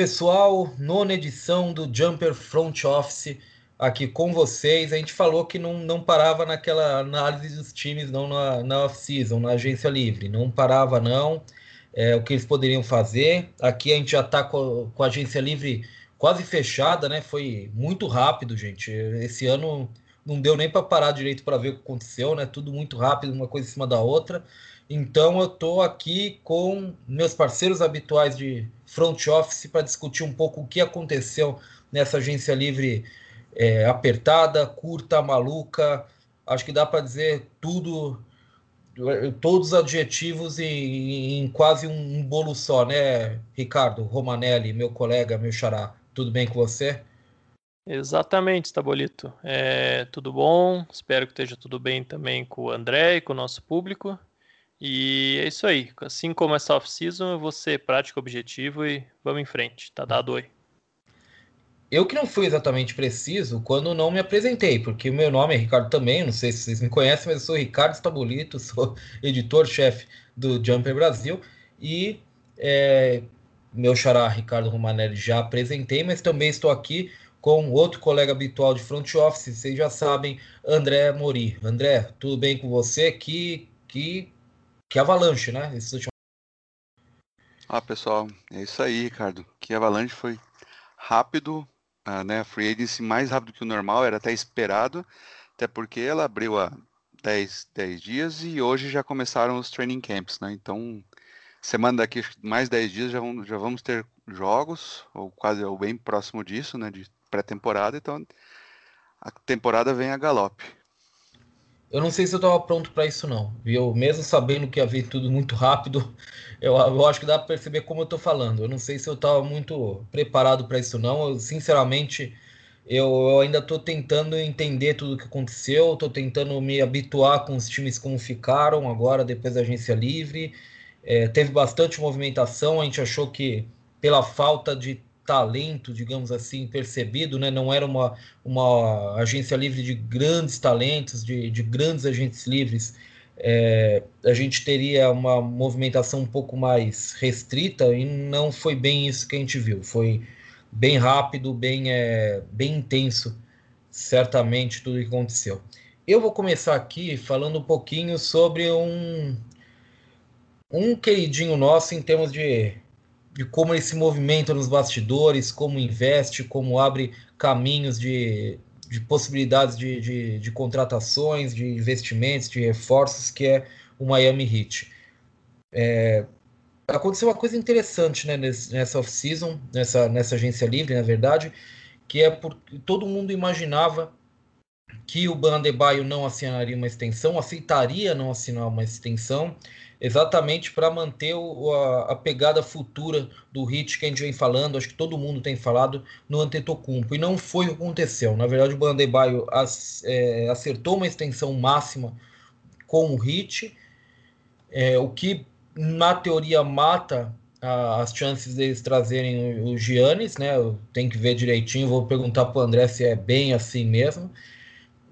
Pessoal, nona edição do Jumper Front Office aqui com vocês. A gente falou que não, não parava naquela análise dos times, não na, na off-season, na agência livre. Não parava, não. É, o que eles poderiam fazer. Aqui a gente já está com, com, a agência livre quase fechada, né? Foi muito rápido, gente. Esse ano não deu nem para parar direito para ver o que aconteceu, né? Tudo muito rápido, uma coisa em cima da outra. Então eu estou aqui com meus parceiros habituais de front office para discutir um pouco o que aconteceu nessa agência livre é, apertada, curta, maluca. Acho que dá para dizer tudo, todos os adjetivos em, em quase um, bolo só, né, Ricardo Romanelli, meu colega, meu xará. Tudo bem com você? Exatamente, Tabolito. É, tudo bom? Espero que esteja tudo bem também com o André e com o nosso público. E é isso aí. Assim como essa off-season, eu vou ser prático, objetivo e vamos em frente. Tá dado oi. Eu que não fui exatamente preciso quando não me apresentei, porque o meu nome é Ricardo também, não sei se vocês me conhecem, mas eu sou Ricardo Stabolito, sou editor-chefe do Jumper Brasil e é, meu xará Ricardo Romanelli já apresentei, mas também estou aqui com outro colega habitual de front office, vocês já sabem, André Mori. André, tudo bem com você? Que, que que Avalanche, né? Esse último... Ah, pessoal, é isso aí, Ricardo. Que Avalanche foi rápido, uh, né? Free agency mais rápido que o normal, era até esperado, até porque ela abriu há 10, 10 dias e hoje já começaram os training camps, né? Então, semana daqui, mais 10 dias, já vamos, já vamos ter jogos, ou quase ou bem próximo disso, né? De pré-temporada, então a temporada vem a galope. Eu não sei se eu estava pronto para isso, não. Eu, mesmo sabendo que ia vir tudo muito rápido, eu, eu acho que dá para perceber como eu estou falando. Eu não sei se eu estava muito preparado para isso, não. Eu, sinceramente, eu, eu ainda estou tentando entender tudo o que aconteceu, estou tentando me habituar com os times como ficaram agora, depois da agência livre. É, teve bastante movimentação, a gente achou que pela falta de talento, digamos assim, percebido, né? não era uma, uma agência livre de grandes talentos, de, de grandes agentes livres, é, a gente teria uma movimentação um pouco mais restrita e não foi bem isso que a gente viu. Foi bem rápido, bem, é, bem intenso, certamente, tudo que aconteceu. Eu vou começar aqui falando um pouquinho sobre um, um queridinho nosso em termos de de como ele se movimenta nos bastidores, como investe, como abre caminhos de, de possibilidades de, de, de, contratações, de investimentos, de reforços, que é o Miami Heat. É, aconteceu uma coisa interessante né, nessa off-season, nessa, nessa agência livre, na verdade, que é porque todo mundo imaginava que o Bandebaio não assinaria uma extensão, aceitaria não assinar uma extensão, exatamente para manter o, a, a, pegada futura do hit que a gente vem falando, acho que todo mundo tem falado no Antetokounmpo, e não foi o que aconteceu. Na verdade, o Bandebaio é, acertou uma extensão máxima com o hit, é, o que na teoria mata a, as chances deles trazerem o, Giannis, né? Tem que ver direitinho, vou perguntar para o André se é bem assim mesmo.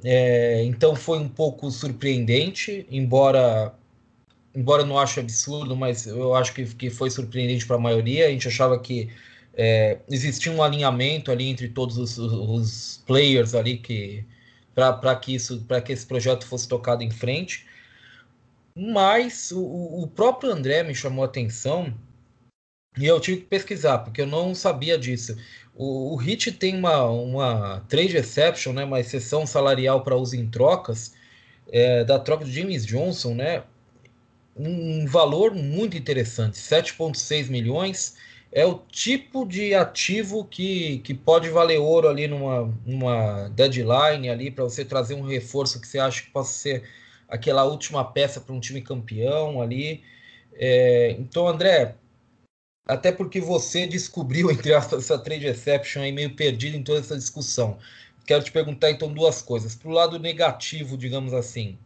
É, então foi um pouco surpreendente, embora embora eu não ache absurdo, mas eu acho que, que foi surpreendente para a maioria. A gente achava que é, existia um alinhamento ali entre todos os, os players ali que para que isso para que esse projeto fosse tocado em frente. Mas o, o próprio André me chamou a atenção e eu tive que pesquisar, porque eu não sabia disso. O, o HIT tem uma, uma trade exception, né, uma exceção salarial para uso em trocas, é, da troca de James Johnson, né, um valor muito interessante, 7,6 milhões. É o tipo de ativo que, que pode valer ouro ali numa, numa deadline ali para você trazer um reforço que você acha que possa ser aquela última peça para um time campeão ali. É, então, André, até porque você descobriu, entre aspas, essa trade exception aí meio perdido em toda essa discussão. Quero te perguntar então duas coisas. Para o lado negativo, digamos assim,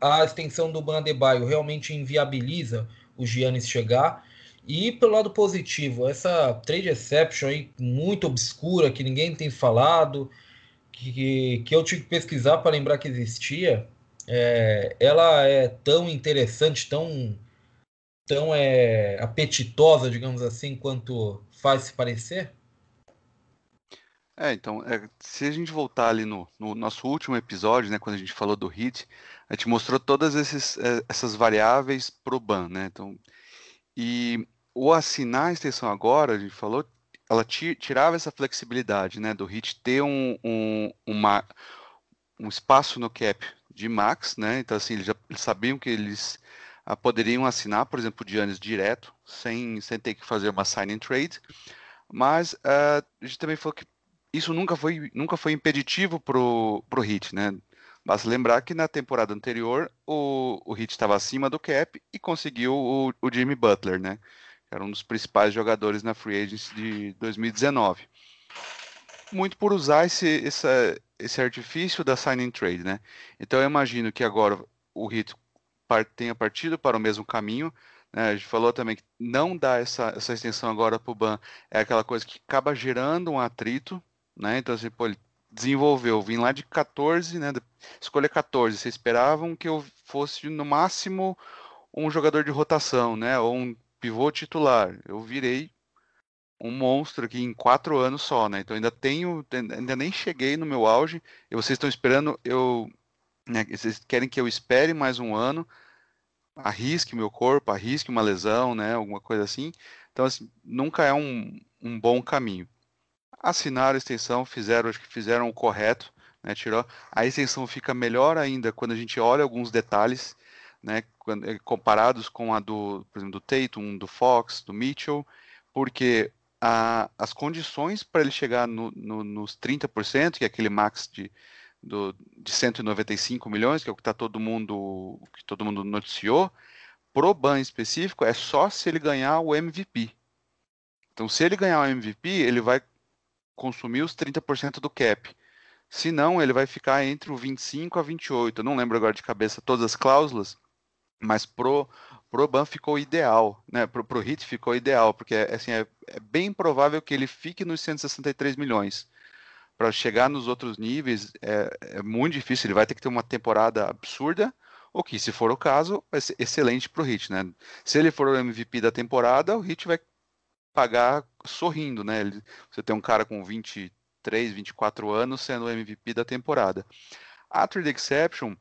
a extensão do Bandebaio realmente inviabiliza o Giannis chegar. E pelo lado positivo, essa trade exception aí muito obscura, que ninguém tem falado, que, que eu tive que pesquisar para lembrar que existia, é, ela é tão interessante, tão tão é, apetitosa, digamos assim, quanto faz se parecer? É, então, é, se a gente voltar ali no, no, nosso último episódio, né, quando a gente falou do HIT, a gente mostrou todas esses, é, essas variáveis pro ban, né? Então, e o assinar a extensão agora, a gente falou, ela tirava essa flexibilidade, né, do HIT ter um, um, uma, um espaço no cap de max, né? Então, assim, eles já eles sabiam que eles ah, poderiam assinar, por exemplo, de anos direto, sem, sem ter que fazer uma sign trade, mas uh, a gente também falou que isso nunca foi, nunca foi impeditivo pro, pro Heat, né? Basta lembrar que na temporada anterior o, o Heat estava acima do cap e conseguiu o, o Jimmy Butler, né? Que era um dos principais jogadores na free agency de 2019. Muito por usar esse, essa, esse artifício da signing trade, né? Então eu imagino que agora o Heat tenha partido para o mesmo caminho. Né? A gente falou também que não dar essa, essa extensão agora para o BAN é aquela coisa que acaba gerando um atrito né? Então, assim, pô, ele desenvolveu, vim lá de 14, né? Escolha 14. Vocês esperavam que eu fosse no máximo um jogador de rotação, né? Ou um pivô titular. Eu virei um monstro aqui em quatro anos só, né? Então ainda tenho, ainda nem cheguei no meu auge. E vocês estão esperando, eu, né? Vocês querem que eu espere mais um ano, arrisque meu corpo, arrisque uma lesão, né? Alguma coisa assim. Então assim, nunca é um, um bom caminho assinaram a extensão, fizeram, acho que fizeram o correto, né, tirou. A extensão fica melhor ainda quando a gente olha alguns detalhes, né, eh, comparados com a do, por exemplo, do Tatum, do Fox, do Mitchell, porque a, as condições para ele chegar no, no, nos 30%, que é aquele max de, do, de 195 milhões, que é o que tá todo mundo, que todo mundo noticiou, pro ban específico é só se ele ganhar o MVP. Então, se ele ganhar o MVP, ele vai consumir os 30% do cap. Se não, ele vai ficar entre o 25 a 28. Eu não lembro agora de cabeça todas as cláusulas, mas pro pro Ban ficou ideal, né? Pro, pro Hit ficou ideal, porque assim é, é bem provável que ele fique nos 163 milhões. Para chegar nos outros níveis é, é, muito difícil. Ele vai ter que ter uma temporada absurda, o que, se for o caso, vai ser excelente para o Hit, né? Se ele for o MVP da temporada, o Hit vai pagar sorrindo, né? Você tem um cara com 23, 24 anos sendo o MVP da temporada. A Trade Exception,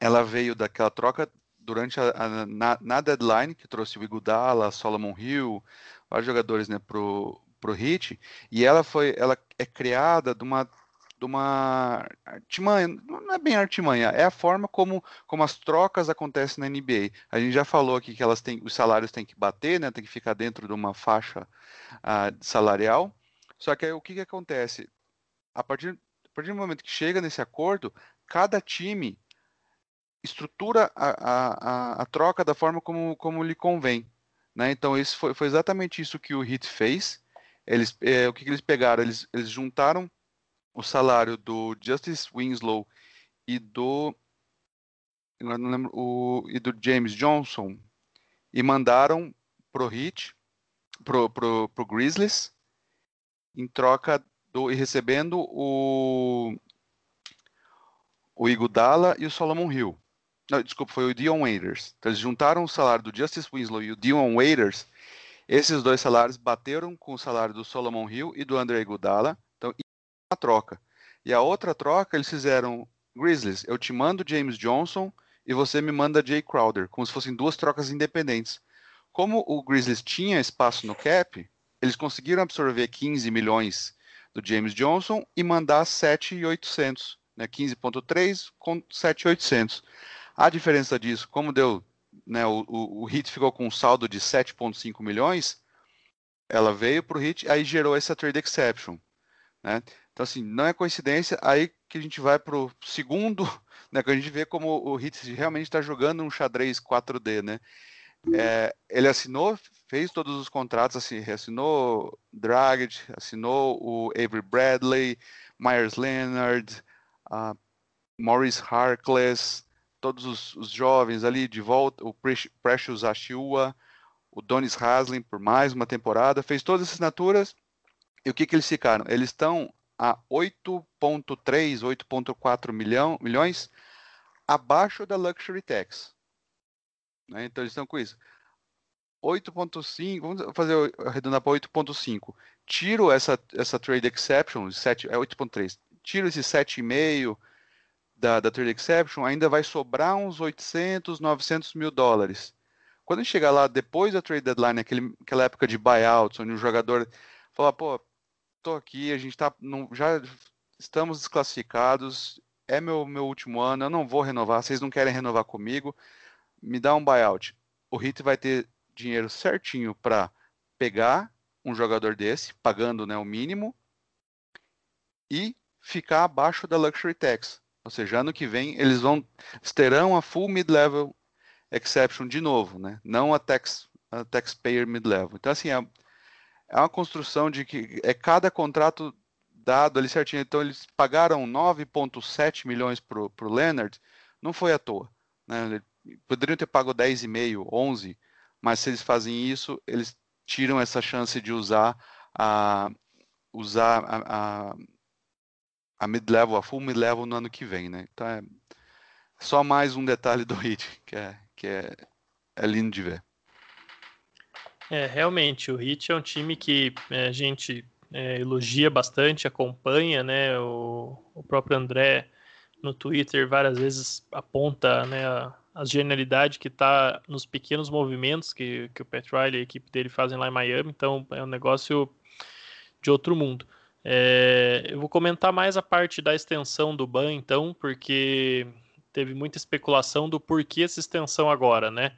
ela veio daquela troca durante a, a na, na, deadline, que trouxe o Igudala, Solomon Hill, vários jogadores né, pro, pro Hit, e ela foi, ela é criada de uma de uma artimanha, não é bem artimanha, é a forma como, como as trocas acontecem na NBA. A gente já falou aqui que elas têm, os salários têm que bater, né, tem que ficar dentro de uma faixa uh, salarial. Só que aí, o que, que acontece? A partir, a partir do momento que chega nesse acordo, cada time estrutura a, a, a, troca da forma como, como lhe convém. Né? Então, isso foi, foi exatamente isso que o Heat fez. Eles, é, o que, que eles pegaram? Eles, eles juntaram o salário do Justice Winslow e do não lembro, o, e do James Johnson e mandaram pro Heat, pro, pro, pro Grizzlies, em troca do e recebendo o o Iguodala e o Solomon Hill. Não, desculpa, foi o Dion Waiters. Então, eles juntaram o salário do Justice Winslow e o Dion Waiters. Esses dois salários bateram com o salário do Solomon Hill e do André Iguodala uma troca. E a outra troca, eles fizeram, Grizzlies, eu te mando James Johnson e você me manda Jay Crowder, como se fossem duas trocas independentes. Como o Grizzlies tinha espaço no cap, eles conseguiram absorver 15 milhões do James Johnson e mandar 7,800, né, 15.3 com 7,800. A diferença disso, como deu, né, o, o, o Hit ficou com um saldo de 7,5 milhões, ela veio para o Hit, aí gerou essa trade exception. Né? Então, assim, não é coincidência. Aí que a gente vai para o segundo, né? Que a gente vê como o Hitz realmente está jogando um xadrez 4D, né? É, ele assinou, fez todos os contratos, assim, assinou Dragic, assinou o Avery Bradley, Myers Leonard, uh, Maurice Harkless, todos os, os, jovens ali de volta, o Precious Achua, o Donis Haslem por mais uma temporada, fez todas as assinaturas. E o que, que eles ficaram? Eles estão a 8,3, 8,4 milhão, milhões abaixo da Luxury Tax. Né? Então eles estão com isso. 8.5, vamos fazer arredondar para 8.5. Tiro essa, essa trade exception, 7, é 8.3. Tiro esse 7,5 da, da trade exception, ainda vai sobrar uns 800, 900 mil dólares. Quando a gente chegar lá depois da trade deadline, aquele, aquela época de buyouts, onde o jogador fala, pô, tô aqui, a gente tá, não, já estamos desclassificados, é meu, meu último ano, eu não vou renovar, vocês não querem renovar comigo, me dá um buyout. O Hit vai ter dinheiro certinho para pegar um jogador desse, pagando né, o mínimo, e ficar abaixo da Luxury Tax. Ou seja, ano que vem eles vão terão a full mid-level exception de novo, né? Não a tax a taxpayer mid-level. Então assim, é, é uma construção de que é cada contrato dado ali certinho. Então eles pagaram 9.7 milhões pro pro Leonard, não foi à toa, né? Poderiam ter pago 10,5, 11, mas se eles fazem isso, eles tiram essa chance de usar a usar a, a, a mid-level, a full mid-level no ano que vem, né? Então é só mais um detalhe do Hit que é que é, é lindo de ver. É, realmente, o Hit é um time que é, a gente é, elogia bastante, acompanha, né? O, o próprio André no Twitter várias vezes aponta né, a, a genialidade que está nos pequenos movimentos que, que o Pat Riley e a equipe dele fazem lá em Miami, então é um negócio de outro mundo. É, eu vou comentar mais a parte da extensão do ban, então, porque teve muita especulação do porquê essa extensão agora, né?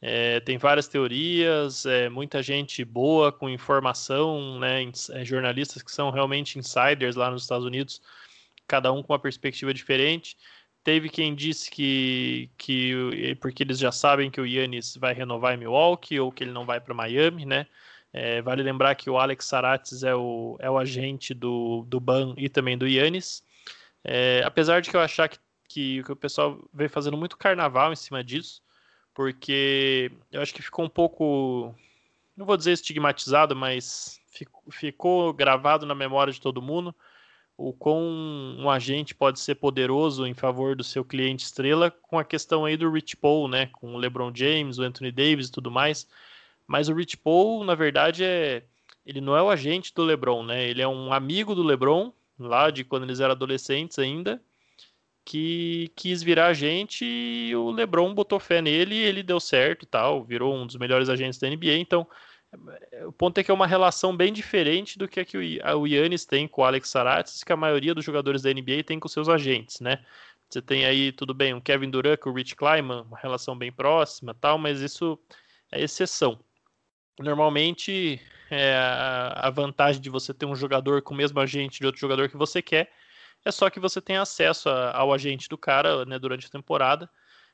É, tem várias teorias, é, muita gente boa com informação, né? É, jornalistas que são realmente insiders lá nos Estados Unidos, cada um com uma perspectiva diferente. Teve quem disse que, que porque eles já sabem que o Yannis vai renovar em Milwaukee ou que ele não vai para Miami, né? É, vale lembrar que o Alex Sarates é o, é o agente do, do Ban e também do Yannis. É, apesar de que eu achar que, que, que o pessoal vem fazendo muito carnaval em cima disso, porque eu acho que ficou um pouco, não vou dizer estigmatizado, mas ficou, gravado na memória de todo mundo o quão um agente pode ser poderoso em favor do seu cliente estrela com a questão aí do Rich Paul, né, com o LeBron James, o Anthony Davis e tudo mais. Mas o Rich Paul, na verdade, é ele não é o agente do LeBron, né? Ele é um amigo do LeBron, lá de quando eles eram adolescentes ainda, que quis virar agente e o LeBron botou fé nele e ele deu certo e tal, virou um dos melhores agentes da NBA. Então, o ponto é que é uma relação bem diferente do que, a que o Yannis tem com o Alex Saratis, que a maioria dos jogadores da NBA tem com seus agentes, né? Você tem aí, tudo bem, um Kevin Durant com o Rich Kleiman, uma relação bem próxima tal, mas isso é exceção. Normalmente, é, a vantagem de você ter um jogador com o mesmo agente de outro jogador que você quer é só que você tem acesso ao agente do cara né, durante a temporada,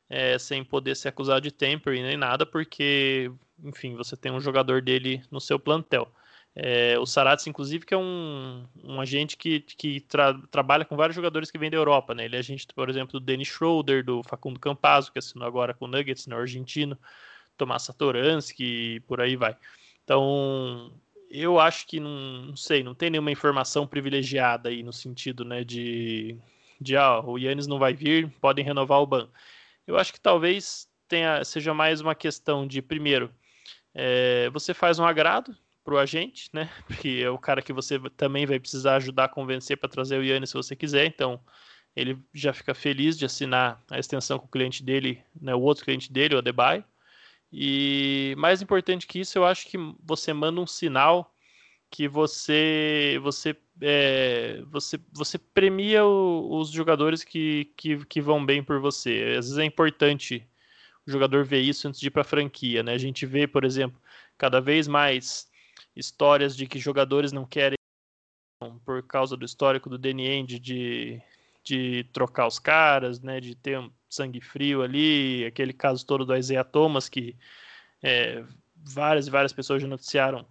é, sem poder ser acusado de tampering nem nada, porque enfim, você tem um jogador dele no seu plantel. É, o Sarats, inclusive, que é um, um agente que, que tra trabalha com vários jogadores que vêm da Europa, né? Ele é agente, por exemplo, do Dennis Schroeder, do Facundo Campazzo, que assinou agora com o Nuggets, né? argentino, Tomás Satoransky, por aí vai. Então, eu acho que não, não, sei, não tem nenhuma informação privilegiada aí no sentido, né, de, de ah, o Yannis não vai vir, podem renovar o ban. Eu acho que talvez tenha, seja mais uma questão de, primeiro, é, você faz um agrado para o agente, né? Porque é o cara que você também vai precisar ajudar a convencer para trazer o Yannis se você quiser. Então, ele já fica feliz de assinar a extensão com o cliente dele, né, o outro cliente dele, o Adebay. E mais importante que isso, eu acho que você manda um sinal que você você é, você, você premia o, os jogadores que, que, que vão bem por você. Às vezes é importante o jogador vê isso antes de ir para a franquia, né? A gente vê, por exemplo, cada vez mais histórias de que jogadores não querem por causa do histórico do Danny Ainge de, de trocar os caras, né? De ter um sangue frio ali, aquele caso todo do Isaiah Thomas que é, várias e várias pessoas já noticiaram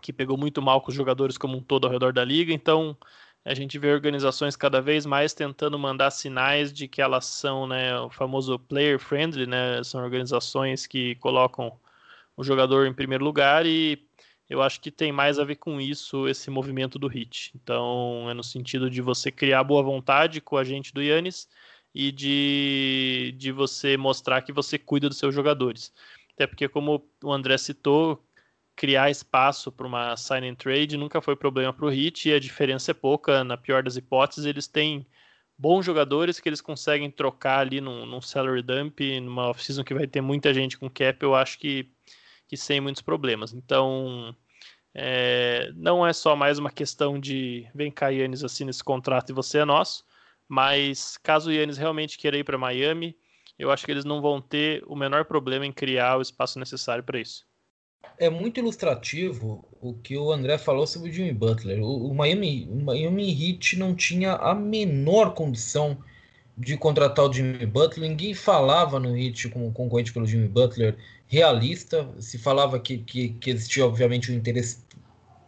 que pegou muito mal com os jogadores como um todo ao redor da liga, então a gente vê organizações cada vez mais tentando mandar sinais de que elas são né, o famoso player friendly, né? São organizações que colocam o jogador em primeiro lugar e eu acho que tem mais a ver com isso esse movimento do HIT. Então é no sentido de você criar boa vontade com a gente do Yannis e de, de você mostrar que você cuida dos seus jogadores. até porque, como o André citou, criar espaço para uma sign and trade nunca foi problema para o Heat e a diferença é pouca. Na pior das hipóteses, eles têm bons jogadores que eles conseguem trocar ali num, num salary dump, numa off-season que vai ter muita gente com cap, eu acho que, que sem muitos problemas. Então, é, não é só mais uma questão de vem cá, Yannis, assina esse contrato e você é nosso, mas caso o Yannis realmente queira ir para Miami, eu acho que eles não vão ter o menor problema em criar o espaço necessário para isso. É muito ilustrativo o que o André falou sobre o Jimmy Butler. O, o, Miami, o Miami Heat não tinha a menor condição de contratar o Jimmy Butler. Ninguém falava no Heat como concorrente pelo Jimmy Butler realista. Se falava que, que, que existia, obviamente, o um interesse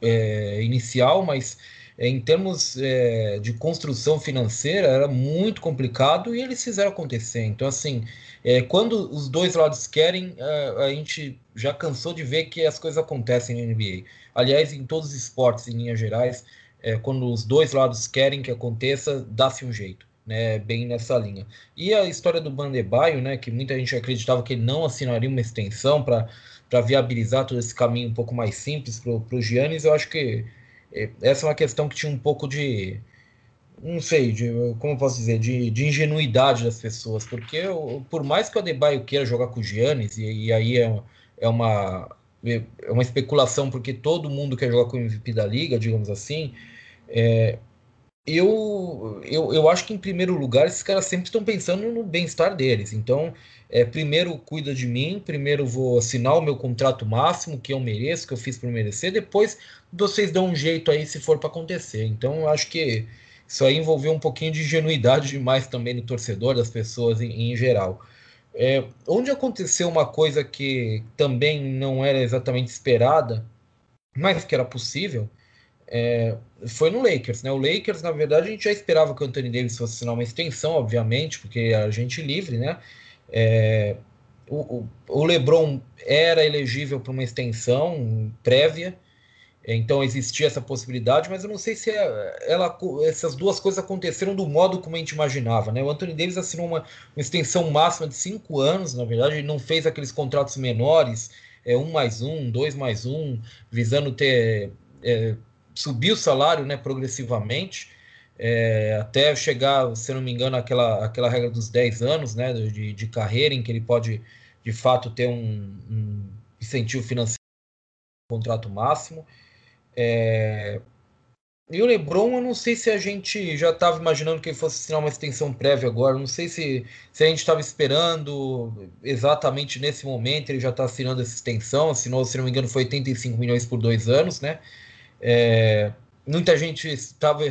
é, inicial, mas é, em termos é, de construção financeira era muito complicado e eles fizeram acontecer. Então, assim, é, quando os dois lados querem, a, a, gente já cansou de ver que as coisas acontecem na NBA. Aliás, em todos os esportes, em linhas gerais, é, quando os dois lados querem que aconteça, dá-se um jeito. Né, bem nessa linha. E a história do Bandebaio, né, que muita gente acreditava que ele não assinaria uma extensão para viabilizar todo esse caminho um pouco mais simples para o Giannis, eu acho que é, essa é uma questão que tinha um pouco de, não sei, de, como eu posso dizer, de, de ingenuidade das pessoas, porque por mais que o Adebayo queira jogar com o Giannis, e, e aí é, é, uma, é uma especulação, porque todo mundo quer jogar com o MVP da liga, digamos assim, é, eu, eu, eu acho que em primeiro lugar esses caras sempre estão pensando no bem-estar deles, então é, primeiro cuida de mim, primeiro vou assinar o meu contrato máximo que eu mereço, que eu fiz por merecer, depois vocês dão um jeito aí se for para acontecer. Então eu acho que isso aí envolveu um pouquinho de ingenuidade demais também no torcedor, das pessoas em, em geral. É, onde aconteceu uma coisa que também não era exatamente esperada, mas que era possível, é, foi no Lakers. Né? O Lakers, na verdade, a gente já esperava que o Anthony Davis fosse assinar uma extensão, obviamente, porque é a gente livre, né? É, o, o, LeBron era elegível para uma extensão prévia, então existia essa possibilidade, mas eu não sei se ela, essas duas coisas aconteceram do modo como a gente imaginava. Né? O Anthony Davis assinou uma, uma extensão máxima de cinco anos, na verdade, ele não fez aqueles contratos menores, é, um mais um, dois mais um, visando ter é, subir o salário né, progressivamente é, até chegar, se não me engano, aquela, aquela regra dos 10 anos né, de, de carreira, em que ele pode, de fato, ter um, um incentivo financeiro, um contrato máximo. É, e o LeBron, eu não sei se a gente já estava imaginando que ele fosse assinar uma extensão prévia agora, não sei se, se a gente estava esperando exatamente nesse momento, ele já está assinando essa extensão, assinou, se não me engano, foi 85 milhões por dois anos, né? É, muita gente estava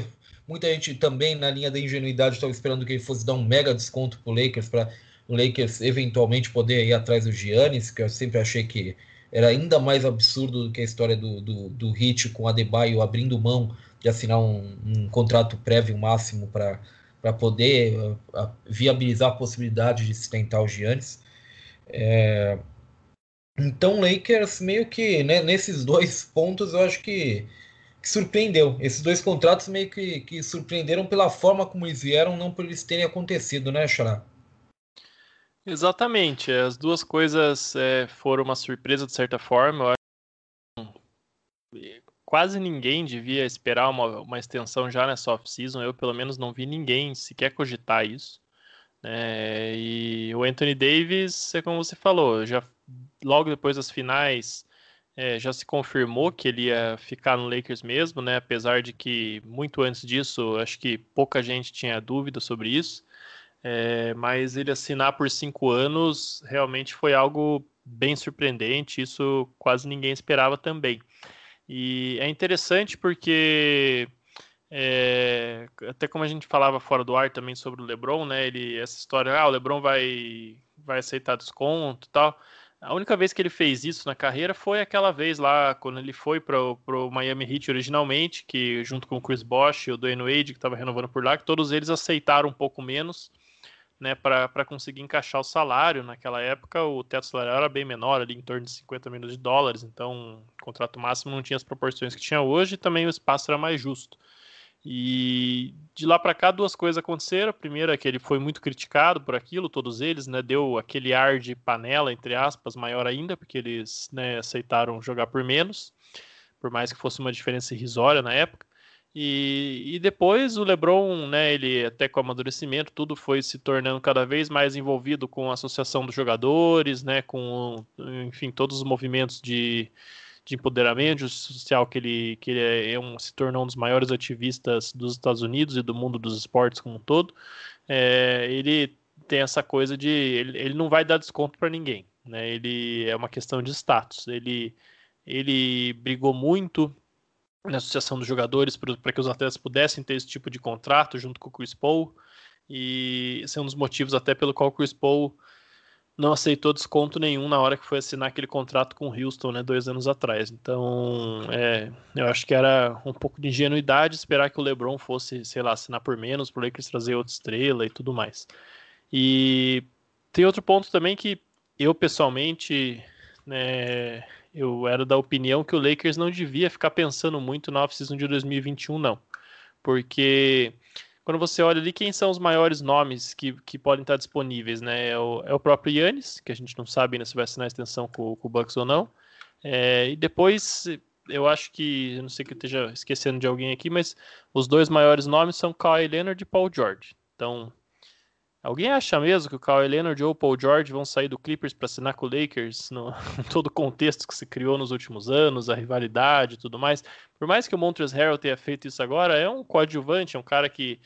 Muita gente também, na linha da ingenuidade, estava esperando que ele fosse dar um mega desconto para o Lakers, para o Lakers eventualmente poder ir atrás do Giannis, que eu sempre achei que era ainda mais absurdo do que a história do, do, do Hit com o Adebayo abrindo mão de assinar um, um contrato prévio máximo para poder a, a viabilizar a possibilidade de se tentar o Giannis. É, então, Lakers meio que né, nesses dois pontos eu acho que que surpreendeu. Esses dois contratos meio que, que surpreenderam pela forma como eles vieram, não por eles terem acontecido, né, Xará? Exatamente. As duas coisas é, foram uma surpresa de certa forma. Eu acho que quase ninguém devia esperar uma, uma extensão já nessa off-season. Eu, pelo menos, não vi ninguém sequer cogitar isso. É, e o Anthony Davis, é como você falou, já logo depois das finais é, já se confirmou que ele ia ficar no Lakers mesmo, né? Apesar de que muito antes disso, acho que pouca gente tinha dúvida sobre isso. É, mas ele assinar por cinco anos realmente foi algo bem surpreendente. Isso quase ninguém esperava também. E é interessante porque é, até como a gente falava fora do ar também sobre o LeBron, né? Ele essa história, ah, o LeBron vai vai aceitar desconto, e tal. A única vez que ele fez isso na carreira foi aquela vez lá, quando ele foi para o Miami Heat originalmente, que junto com o Chris Bosh e o Dwayne Wade, que estava renovando por lá, que todos eles aceitaram um pouco menos, né, para conseguir encaixar o salário. Naquela época, o teto salarial era bem menor, ali em torno de 50 milhões de dólares, então o contrato máximo não tinha as proporções que tinha hoje e também o espaço era mais justo. E de lá para cá duas coisas aconteceram. A primeira é que ele foi muito criticado por aquilo, todos eles, né? Deu aquele ar de panela entre aspas maior ainda, porque eles né, aceitaram jogar por menos, por mais que fosse uma diferença irrisória na época. E, e depois o LeBron, né, ele até com amadurecimento, tudo foi se tornando cada vez mais envolvido com a associação dos jogadores, né, com, enfim, todos os movimentos de, de empoderamento social que ele, que ele é, é um, se tornou um dos maiores ativistas dos Estados Unidos e do mundo dos esportes como um todo. É, ele tem essa coisa de ele, ele não vai dar desconto para ninguém, né? Ele é uma questão de status. Ele ele brigou muito na associação dos jogadores para que os atletas pudessem ter esse tipo de contrato junto com o Chris Paul. E esse é um dos motivos até pelo qual o Chris Paul não aceitou desconto nenhum na hora que foi assinar aquele contrato com o Houston, né, dois anos atrás. Então, é, eu acho que era um pouco de ingenuidade esperar que o LeBron fosse, sei lá, assinar por menos, por Lakers trazer outra estrela e tudo mais. E tem outro ponto também que eu pessoalmente, né, eu era da opinião que o Lakers não devia ficar pensando muito na off-season de 2021, não. Porque quando você olha ali, quem são os maiores nomes que, que podem estar disponíveis, né? É o, é o próprio Yannis, que a gente não sabe ainda se vai assinar a extensão com, com o Bucks ou não. É, e depois, eu acho que, eu não sei que eu esteja esquecendo de alguém aqui, mas os dois maiores nomes são Kawhi Leonard e Paul George. Então, Alguém acha mesmo que o Kawhi Leonard ou o Paul George vão sair do Clippers para assinar com o Lakers no todo o contexto que se criou nos últimos anos, a rivalidade e tudo mais? Por mais que o Montrezl Harrell tenha feito isso agora, é um coadjuvante, é um cara que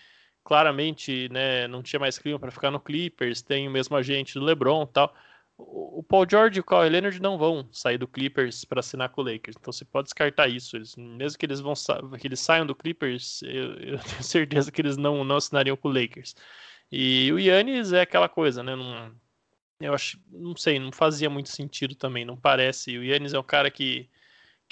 claramente né, não tinha mais clima para ficar no Clippers, tem o mesmo agente do LeBron tal. O Paul George e o Kawhi Leonard não vão sair do Clippers para assinar com o Lakers, então você pode descartar isso. Eles, mesmo que eles vão que eles saiam do Clippers, eu, eu tenho certeza que eles não, não assinariam com o Lakers. E o Yannis é aquela coisa, né? Não, eu acho, não sei, não fazia muito sentido também, não parece. O Yannis é um cara que,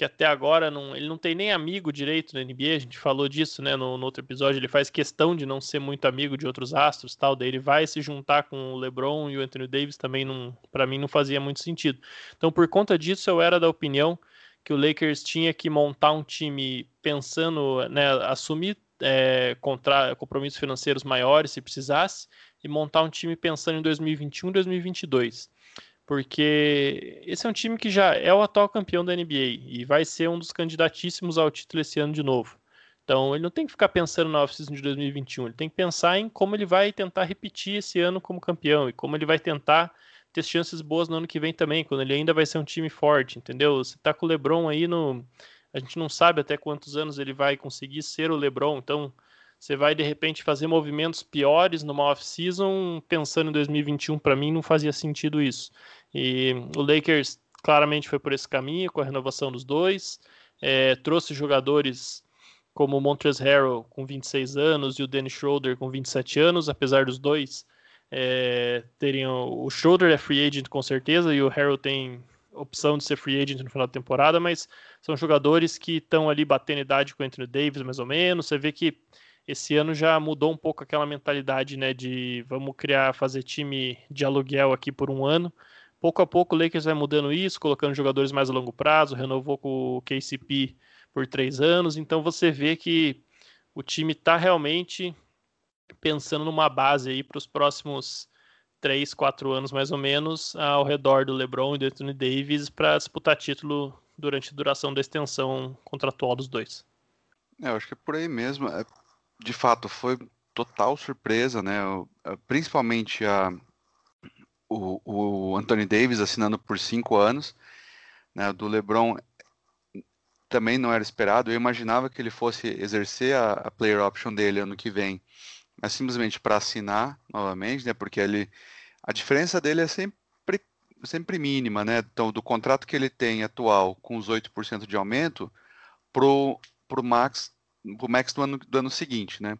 que até agora não, ele não tem nem amigo direito na NBA, a gente falou disso, né, no, no outro episódio, ele faz questão de não ser muito amigo de outros astros, tal, daí ele vai se juntar com o LeBron e o Anthony Davis também para mim não fazia muito sentido. Então, por conta disso, eu era da opinião que o Lakers tinha que montar um time pensando, né, assumir é, contra, compromissos financeiros maiores, se precisasse, e montar um time pensando em 2021 e 2022. Porque esse é um time que já é o atual campeão da NBA e vai ser um dos candidatíssimos ao título esse ano de novo. Então ele não tem que ficar pensando na off-season de 2021, ele tem que pensar em como ele vai tentar repetir esse ano como campeão e como ele vai tentar ter chances boas no ano que vem também, quando ele ainda vai ser um time forte, entendeu? Você tá com o LeBron aí no a gente não sabe até quantos anos ele vai conseguir ser o LeBron, então você vai de repente fazer movimentos piores numa off-season, pensando em 2021, para mim não fazia sentido isso. E o Lakers claramente foi por esse caminho, com a renovação dos dois, é, trouxe jogadores como o Montrezl Harrell com 26 anos e o Dennis Schroeder com 27 anos, apesar dos dois é, terem o Schroeder é free agent com certeza e o Harrell tem opção de ser free agent no final da temporada, mas são jogadores que estão ali batendo idade com o Anthony Davis, mais ou menos. Você vê que esse ano já mudou um pouco aquela mentalidade, né, de vamos criar, fazer time de aluguel aqui por um ano. Pouco a pouco o Lakers vai mudando isso, colocando jogadores mais a longo prazo, renovou com o KCP por três anos, então você vê que o time está realmente pensando numa base aí para os próximos três, quatro anos mais ou menos ao redor do LeBron e do Anthony Davis para disputar título durante a duração da extensão contratual dos dois. É, eu acho que é por aí mesmo. É, de fato, foi total surpresa, né? É, principalmente a, o, o Anthony Davis assinando por cinco anos, né? Do LeBron também não era esperado. Eu imaginava que ele fosse exercer a, a player option dele ano que vem é simplesmente para assinar novamente, né? Porque ele, a diferença dele é sempre, sempre mínima, né? Então, do contrato que ele tem atual com os 8% de aumento pro, pro Max, pro Max do ano, do ano seguinte, né?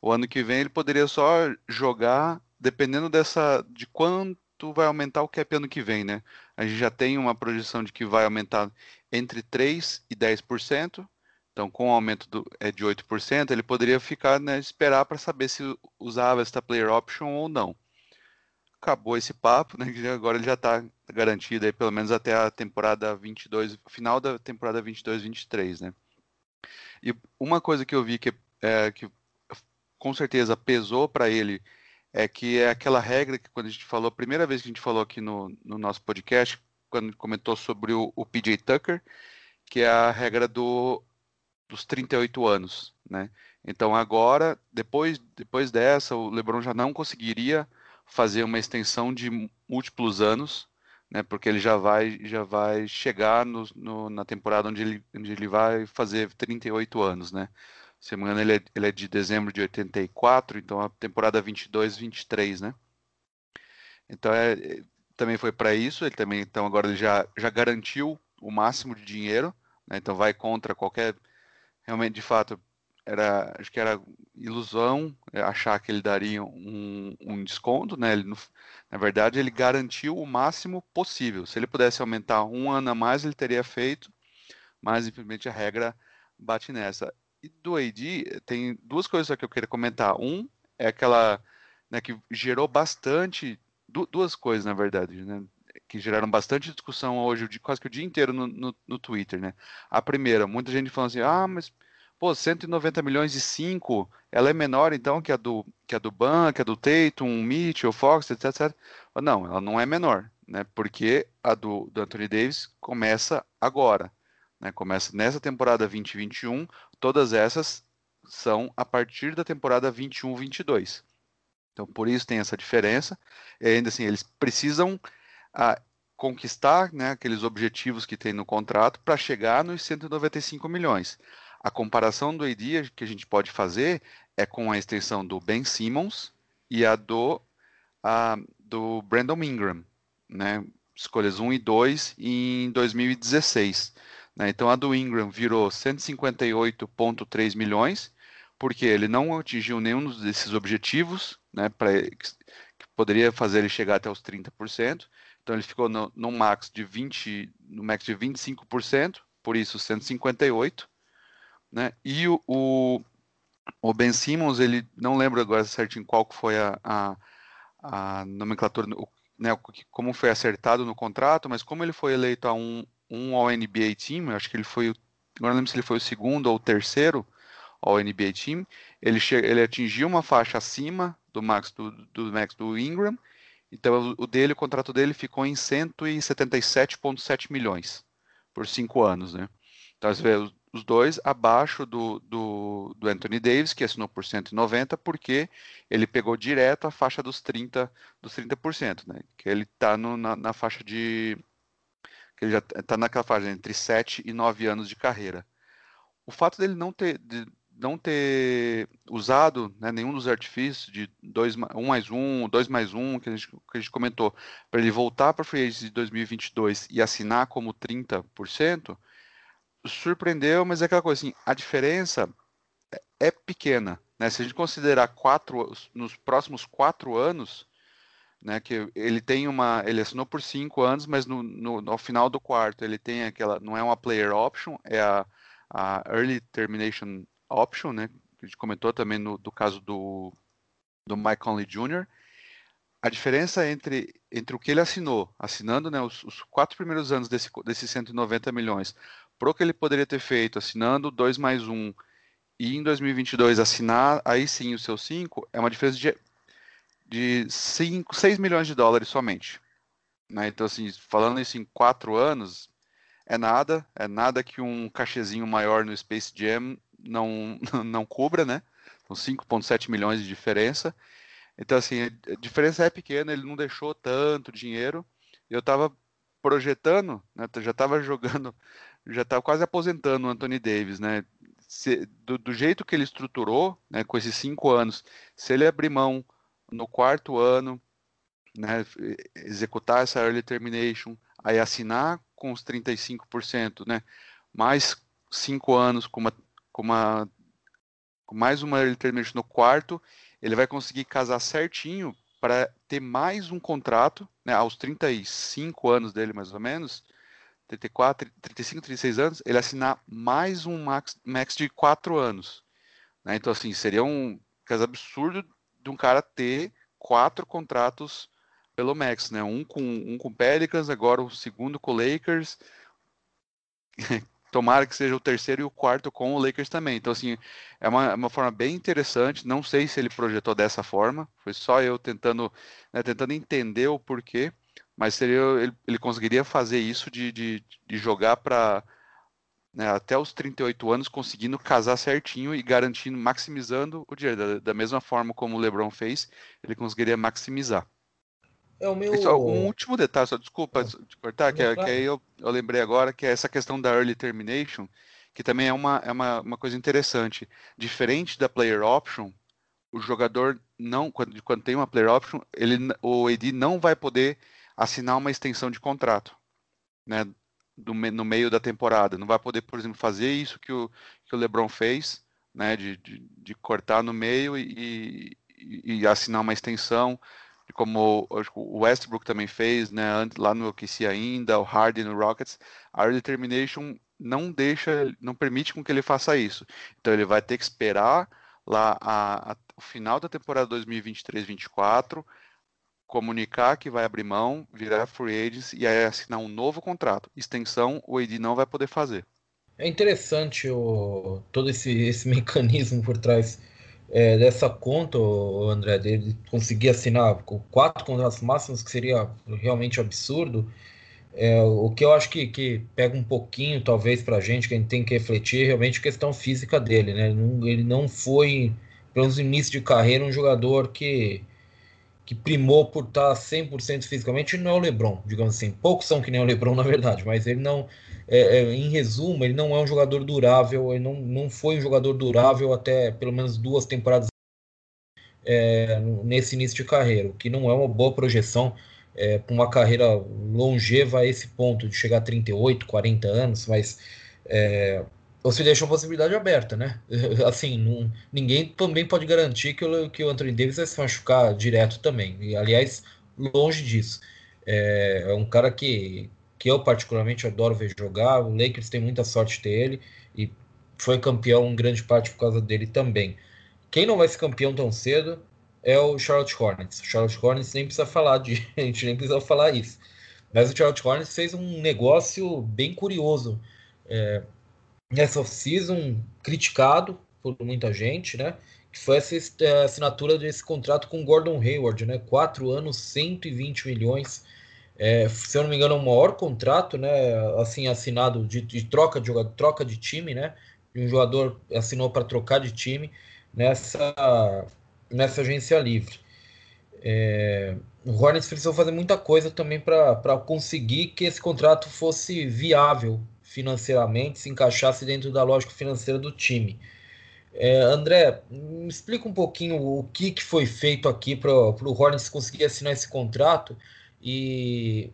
O ano que vem ele poderia só jogar dependendo dessa de quanto vai aumentar o cap ano que vem, né? A gente já tem uma projeção de que vai aumentar entre 3 e 10%. Então, com o aumento do, é, de 8%, ele poderia ficar, né, esperar para saber se usava esta player option ou não. Acabou esse papo, né, agora ele já está garantido aí pelo menos até a temporada 22, final da temporada 22-23, né. E uma coisa que eu vi que é, que com certeza pesou para ele é que é aquela regra que quando a gente falou, a primeira vez que a gente falou aqui no, no nosso podcast, quando comentou sobre o, o PJ Tucker, que é a regra do, dos 38 anos, né? Então agora, depois, depois dessa, o LeBron já não conseguiria fazer uma extensão de múltiplos anos, né? Porque ele já vai, já vai chegar no, no, na temporada onde ele, onde ele vai fazer 38 anos, né? Se me engano, ele é, ele é de dezembro de 84, então a temporada 22, 23, né? Então é, também foi para isso. Ele também, então agora ele já, já garantiu o máximo de dinheiro, né? então vai contra qualquer realmente de fato era acho que era ilusão é, achar que ele daria um, um desconto, né? Ele, na verdade, ele garantiu o máximo possível. Se ele pudesse aumentar um ano a mais, ele teria feito, mas infelizmente a regra bate nessa. E do AD tem duas coisas que eu queria comentar. Um é aquela né, que gerou bastante duas coisas, na verdade, né? que geraram bastante discussão hoje, quase que o dia inteiro no, no, no Twitter, né? A primeira, muita gente falando assim, ah, mas pô, 190 milhões e 5, ela é menor então que a do que a do Ban, que a do Tatum, Mitchell, Fox, etc, etc. Não, ela não é menor, né? Porque a do, do Anthony Davis começa agora, né? Começa nessa temporada 2021, todas essas são a partir da temporada 21-22. Então, por isso tem essa diferença. E ainda assim, eles precisam ah, conquistar né, aqueles objetivos que tem no contrato para chegar nos 195 milhões. A comparação do AD que a gente pode fazer é com a extensão do Ben Simmons e a do, a, do Brandon Ingram, né? escolhas 1 e 2 em 2016. Né? Então a do Ingram virou 158,3 milhões, porque ele não atingiu nenhum desses objetivos, né, pra, que poderia fazer ele chegar até os 30%. Então ele ficou no, no max de 20, no max de 25%, por isso 158 né? E o, o, o, Ben Simmons, ele não lembro agora certinho qual foi a, a, a nomenclatura, o, né, como foi acertado no contrato, mas como ele foi eleito a um, um NBA Team, acho que ele foi, agora não lembro se ele foi o segundo ou o terceiro ao NBA Team, ele, ele atingiu uma faixa acima do max do, do max do Ingram, então o dele, o contrato dele ficou em 177,7 milhões por cinco anos, né? Então, você vê, os dois abaixo do, do, do, Anthony Davis, que assinou por 190, porque ele pegou direto a faixa dos 30%, dos 30% né? Que ele está na, na, faixa de. que ele já está naquela faixa entre 7 e 9 anos de carreira. O fato dele não ter, de, não ter usado né, nenhum dos artifícios de 1 mais 1, 2 mais 1, que a gente, que a gente comentou, para ele voltar para a Free Agency de 2022 e assinar como 30%, surpreendeu, mas é aquela coisa assim, a diferença é pequena, né? Se a gente considerar quatro, nos próximos quatro anos, né, que ele tem uma, ele assinou por cinco anos, mas no, no, no final do quarto ele tem aquela, não é uma player option, é a, a early termination option, né? Que a gente comentou também no do caso do do Mike Conley Jr. A diferença entre, entre o que ele assinou, assinando né, os, os quatro primeiros anos desse, desses 190 milhões, pro que ele poderia ter feito assinando 2 mais 1 um, e em 2022 assinar aí sim o seu 5, é uma diferença de, de 5, 6 milhões de dólares somente. Né? Então, assim, falando isso em 4 anos, é nada, é nada que um cachezinho maior no Space Jam não, não cubra, né? São 5,7 milhões de diferença. Então, assim, a diferença é pequena, ele não deixou tanto dinheiro. Eu estava projetando, né, já estava jogando já está quase aposentando o Anthony Davis, né? Se, do, do, jeito que ele estruturou, né, com esses cinco anos, se ele abrir mão no quarto ano, né, executar essa early termination, aí assinar com os 35%, né, mais cinco anos com, uma, com, uma, com mais uma early termination no quarto, ele vai conseguir casar certinho para ter mais um contrato, né, aos 35 anos dele mais ou menos, 34, 35, 36 anos, ele assinar mais um max, max de 4 anos. Né? Então, assim, seria um caso absurdo de um cara ter quatro contratos pelo max, né? Um com, um com Pelicans, agora o segundo com Lakers. tomara que seja o terceiro e o quarto com o Lakers também. Então, assim, é uma, uma forma bem interessante. Não sei se ele projetou dessa forma, foi só eu tentando, né, tentando entender o porquê, mas seria, ele, ele conseguiria fazer isso de, de, de jogar para né, até os 38 anos, conseguindo casar certinho e garantindo, maximizando o dinheiro. Da, da mesma forma como o LeBron fez, ele conseguiria maximizar. É o meu... Só um último detalhe, só desculpa ah, de cortar, que, é, que aí eu, eu lembrei agora, que é essa questão da early termination, que também é uma, é uma, uma coisa interessante. Diferente da player option, o jogador não, quando, quando tem uma player option, ele, o AD não vai poder assinar uma extensão de contrato, né, do, no meio da temporada. Não vai poder, por exemplo, fazer isso que o, que o LeBron fez, né, de, de, de cortar no meio e, e, e assinar uma extensão como o Westbrook também fez, né, lá no OKC ainda, o Harden no Rockets, a early determination não deixa, não permite com que ele faça isso. Então ele vai ter que esperar lá a, a, o final da temporada 2023-24, comunicar que vai abrir mão, virar free agents e aí assinar um novo contrato. Extensão o AD não vai poder fazer. É interessante o, todo esse, esse mecanismo por trás é, dessa conta, o André, dele conseguir assinar quatro contratos máximos, que seria realmente absurdo. É, o que eu acho que, que pega um pouquinho, talvez, para a gente, que a gente tem que refletir, é realmente a questão física dele. Né? Ele, não, ele não foi, pelo menos no início de carreira, um jogador que, que primou por estar 100% fisicamente. Não é o Lebron, digamos assim. Poucos são que nem o Lebron, na verdade, mas ele não é, é, em resumo, ele não é um jogador durável, ele não, não foi um jogador durável até pelo menos duas temporadas é, nesse início de carreira, o que não é uma boa projeção é, para uma carreira longeva a esse ponto, de chegar a 38, 40 anos, mas é, você deixa a possibilidade aberta, né? Assim, não, ninguém também pode garantir que o, que o Anthony Davis vai se machucar direto também, e aliás, longe disso. É, é um cara que, que eu particularmente adoro ver jogar. O Lakers tem muita sorte de ter ele e foi campeão em grande parte por causa dele também. Quem não vai ser campeão tão cedo é o Charlotte Hornets. O Charlotte Hornets nem precisa falar de, a gente nem precisa falar isso. Mas o Charlotte Hornets fez um negócio bem curioso é, nessa off-season, criticado por muita gente, né? Que foi essa é, assinatura desse contrato com Gordon Hayward, né? Quatro anos, 120 milhões é, se eu não me engano, é o maior contrato, né, assim, assinado de, de troca de jogador, troca de time, né, um jogador assinou para trocar de time nessa, nessa agência livre. É, o Hornets precisou fazer muita coisa também para conseguir que esse contrato fosse viável financeiramente, se encaixasse dentro da lógica financeira do time. É, André, me explica um pouquinho o que, que foi feito aqui para o Hornets conseguir assinar esse contrato e,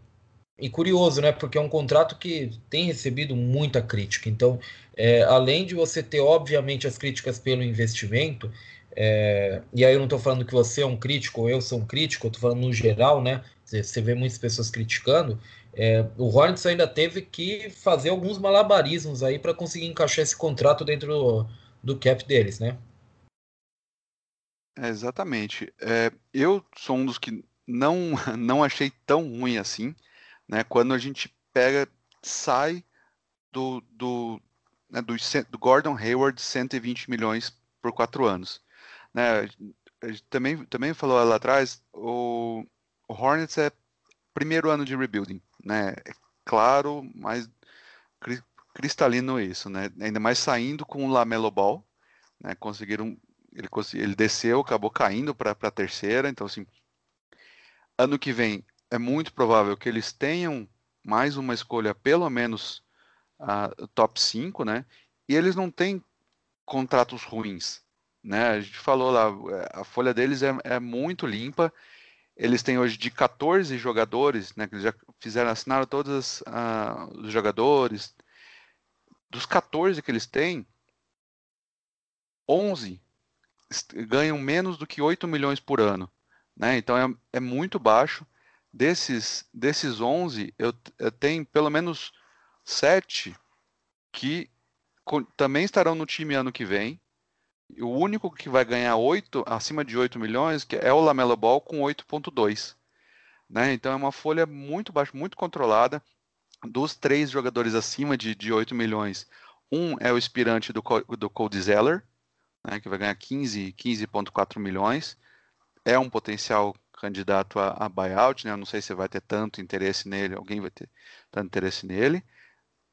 e curioso, né? Porque é um contrato que tem recebido muita crítica. Então, é, além de você ter, obviamente, as críticas pelo investimento, é, e aí eu não estou falando que você é um crítico ou eu sou um crítico, eu estou falando no geral, né? Você vê muitas pessoas criticando. É, o Hornets ainda teve que fazer alguns malabarismos aí para conseguir encaixar esse contrato dentro do, do cap deles, né? É, exatamente. É, eu sou um dos que não, não achei tão ruim assim, né? Quando a gente pega, sai do, do, né, do, do Gordon Hayward 120 milhões por quatro anos. Né? Também, também falou lá atrás, o, o Hornets é primeiro ano de rebuilding, né? É claro, mas cristalino isso, né? Ainda mais saindo com o Lamelo Ball, né? Conseguiram, ele, ele desceu, acabou caindo para a terceira, então assim, ano que vem é muito provável que eles tenham mais uma escolha, pelo menos uh, top 5, né? E eles não têm contratos ruins, né? A gente falou lá, a folha deles é, é muito limpa. Eles têm hoje de 14 jogadores, né? Que eles já fizeram, assinaram todos uh, os jogadores. Dos 14 que eles têm, 11 ganham menos do que 8 milhões por ano. Né? Então é, é muito baixo. Desses, desses 11, eu, eu tenho pelo menos 7 que também estarão no time ano que vem. O único que vai ganhar 8, acima de 8 milhões que é o Lamelo Ball com 8.2. Né? Então é uma folha muito baixa, muito controlada. dos três jogadores acima de, de 8 milhões, um é o aspirante do, do Cody Zeller, né, que vai ganhar 15,4 15 milhões. É um potencial candidato a, a buyout, né? Eu não sei se vai ter tanto interesse nele, alguém vai ter tanto interesse nele.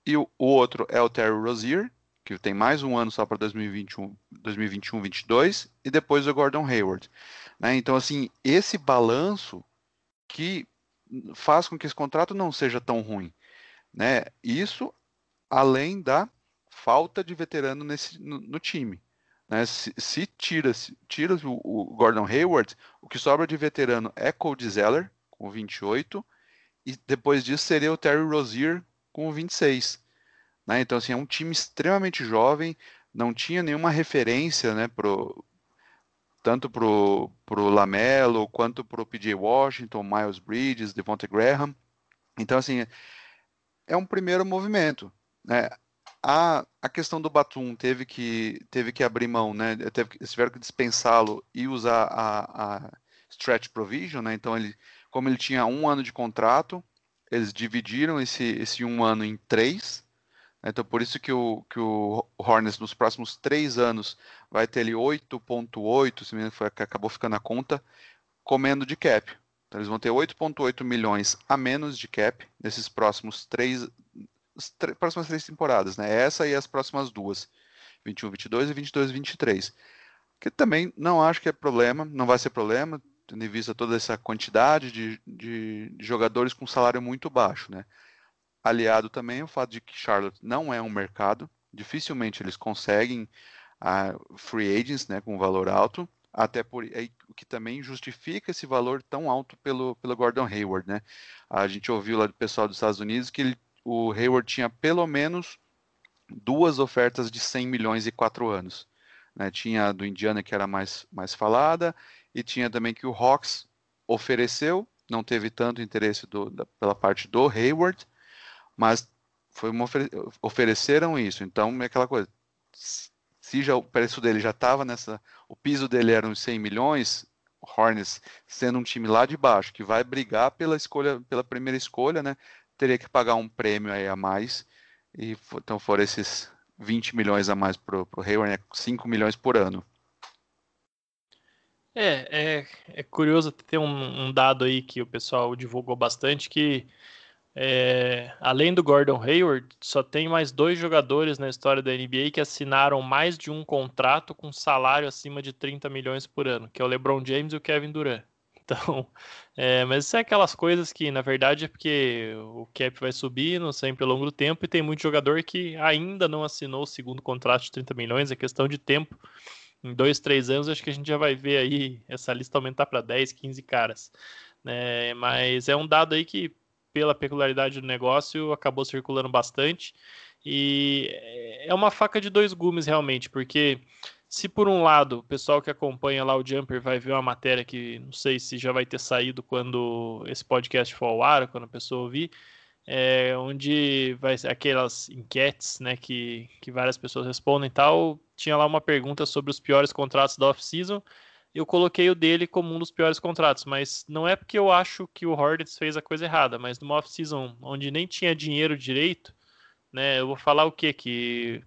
E o, o outro é o Terry Rozier, que tem mais um ano só para 2021, 2021, 22, e depois o Gordon Hayward. Né? Então, assim, esse balanço que faz com que esse contrato não seja tão ruim. Né? Isso além da falta de veterano nesse, no, no time. Né? Se, se, tira, se tira o, o, Gordon Hayward, o que sobra de veterano é Cody Zeller, com 28, e depois disso seria o Terry Rozier com 26. Né? Então, assim, é um time extremamente jovem, não tinha nenhuma referência né, pro, tanto para o Lamelo, quanto para o PJ Washington, Miles Bridges, Devontae Graham. Então, assim, é um primeiro movimento. Né? A, a questão do Batum teve que, teve que abrir mão, né? Teve, tiveram que dispensá-lo e usar a, a stretch provision, né? Então, ele, como ele tinha um ano de contrato, eles dividiram esse, esse um ano em três. Então, por isso que o, que o Hornets, nos próximos três anos, vai ter ali 8,8, se me foi, acabou ficando a conta, comendo de cap. Então, eles vão ter 8,8 milhões a menos de cap nesses próximos três, as próximas três temporadas, né? Essa e as próximas duas, 21, 22 e 22, 23. Que também não acho que é problema, não vai ser problema, tendo em vista toda essa quantidade de, de, de jogadores com salário muito baixo, né? Aliado também o fato de que Charlotte não é um mercado, dificilmente eles conseguem uh, free agents, né, com valor alto, até por o que também justifica esse valor tão alto pelo, pelo Gordon Hayward, né? A gente ouviu lá do pessoal dos Estados Unidos que ele o Hayward tinha pelo menos duas ofertas de 100 milhões e quatro anos. Né? Tinha a do Indiana, que era mais, mais falada, e tinha também que o Hawks ofereceu, não teve tanto interesse do, da, pela parte do Hayward, mas foi uma ofere ofereceram isso. Então, é aquela coisa. Se já o preço dele já estava nessa. O piso dele era uns 100 milhões, Hornets sendo um time lá de baixo que vai brigar pela escolha, pela primeira escolha, né? teria que pagar um prêmio aí a mais. E então foram esses 20 milhões a mais para o Hayward, né? 5 milhões por ano. É, é, é curioso ter um, um, dado aí que o pessoal divulgou bastante que é, além do Gordon Hayward, só tem mais dois jogadores na história da NBA que assinaram mais de um contrato com salário acima de 30 milhões por ano, que é o LeBron James e o Kevin Durant. Então, é, mas isso é aquelas coisas que, na verdade, é porque o cap vai subindo sempre ao longo do tempo e tem muito jogador que ainda não assinou o segundo contrato de 30 milhões, é questão de tempo. Em dois, três anos, acho que a gente já vai ver aí essa lista aumentar para 10, 15 caras. Né? Mas é um dado aí que, pela peculiaridade do negócio, acabou circulando bastante. E é uma faca de dois gumes, realmente, porque se por um lado o pessoal que acompanha lá o Jumper vai ver uma matéria que não sei se já vai ter saído quando esse podcast for ao ar, quando a pessoa ouvir, é, onde vai ser aquelas enquetes né, que, que várias pessoas respondem e tal, tinha lá uma pergunta sobre os piores contratos da off-season. Eu coloquei o dele como um dos piores contratos, mas não é porque eu acho que o Hornets fez a coisa errada, mas numa off-season onde nem tinha dinheiro direito, né, eu vou falar o que que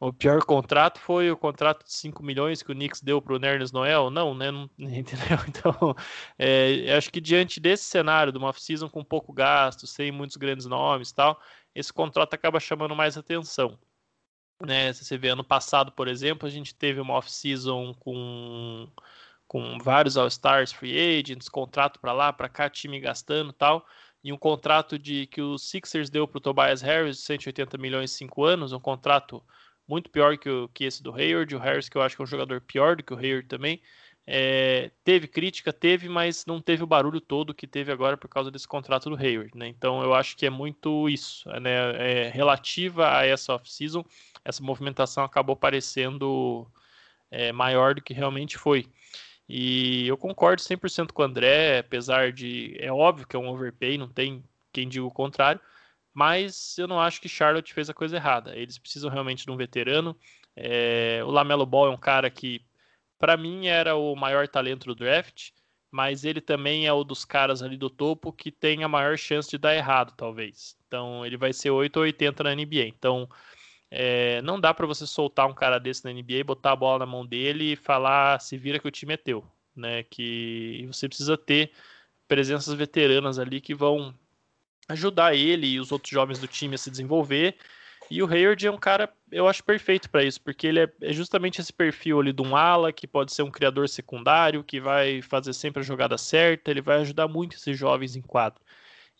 o pior contrato foi o contrato de 5 milhões que o Knicks deu para o Nernes Noel? Não, né? Não, entendeu? Então, é, acho que diante desse cenário de uma off-season com pouco gasto, sem muitos grandes nomes tal, esse contrato acaba chamando mais atenção. Né? Se você vê ano passado, por exemplo, a gente teve uma off-season com, com vários All-Stars, free agents, contrato para lá, para cá, time gastando tal e um contrato de que o Sixers deu para o Tobias Harris de 180 milhões em 5 anos, um contrato muito pior que, o, que esse do Hayward. O Harris, que eu acho que é um jogador pior do que o Hayward também. É, teve crítica, teve, mas não teve o barulho todo que teve agora por causa desse contrato do Hayward. Né? Então eu acho que é muito isso. Né? É, relativa a essa off-season, essa movimentação acabou parecendo é, maior do que realmente foi. E eu concordo 100% com o André, apesar de. É óbvio que é um overpay, não tem quem diga o contrário mas eu não acho que Charlotte fez a coisa errada. Eles precisam realmente de um veterano. É, o Lamelo Ball é um cara que, para mim, era o maior talento do draft. mas ele também é o dos caras ali do topo que tem a maior chance de dar errado, talvez. Então ele vai ser 8 ou 80 na NBA. Então é, não dá para você soltar um cara desse na NBA, botar a bola na mão dele e falar se vira que o time é teu, né? Que você precisa ter presenças veteranas ali que vão ajudar ele e os outros jovens do time a se desenvolver. E o Hayward é um cara, eu acho perfeito para isso, porque ele é, é, justamente esse perfil ali de um ala que pode ser um criador secundário, que vai fazer sempre a jogada certa, ele vai ajudar muito esses jovens em quadro.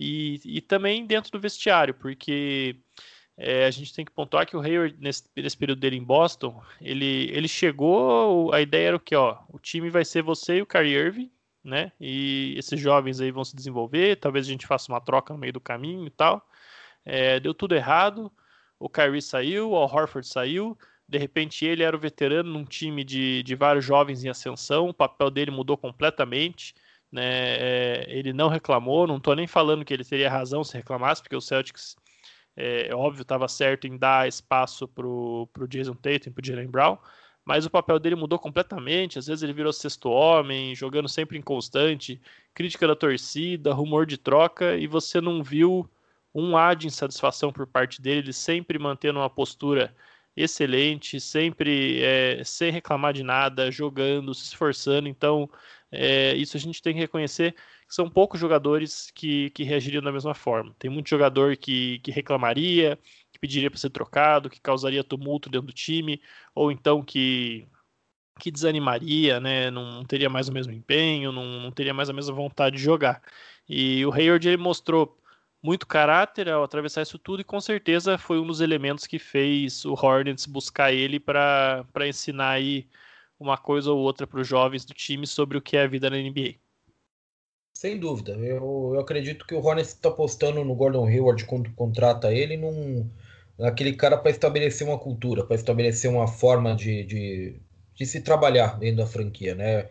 E, e também dentro do vestiário, porque é, a gente tem que pontuar que o Hayward, nesse, nesse, período dele em Boston, ele, ele chegou, a ideia era o que, ó, o time vai ser você e o Kyrie Irving, né? E esses jovens aí vão se desenvolver, talvez a gente faça uma troca no meio do caminho e tal. É, deu tudo errado, o Kyrie saiu, o Al Horford saiu, de repente ele era o veterano num time de, de vários jovens em ascensão, o papel dele mudou completamente, né? É, ele não reclamou, não estou nem falando que ele teria razão se reclamasse, porque o Celtics é, é óbvio, estava certo em dar espaço para o Jason Tatum e para o Jalen Brown, mas o papel dele mudou completamente. Às vezes ele virou sexto homem, jogando sempre inconstante, crítica da torcida, rumor de troca, e você não viu um ar de insatisfação por parte dele, ele sempre mantendo uma postura excelente, sempre é, sem reclamar de nada, jogando, se esforçando. Então, é, isso a gente tem que reconhecer são poucos jogadores que, que reagiriam da mesma forma. Tem muito jogador que, que reclamaria, que pediria para ser trocado, que causaria tumulto dentro do time, ou então que, que desanimaria, né? não, não teria mais o mesmo empenho, não, não, teria mais a mesma vontade de jogar. E o Hayward ele mostrou muito caráter ao atravessar isso tudo e com certeza foi um dos elementos que fez o Hornets buscar ele para ensinar aí uma coisa ou outra para os jovens do time sobre o que é a vida na NBA. Sem dúvida. Eu, eu acredito que o Hornets está apostando no Gordon Hayward quando contrata ele num aquele cara para estabelecer uma cultura, para estabelecer uma forma de, de, de, se trabalhar dentro da franquia, né?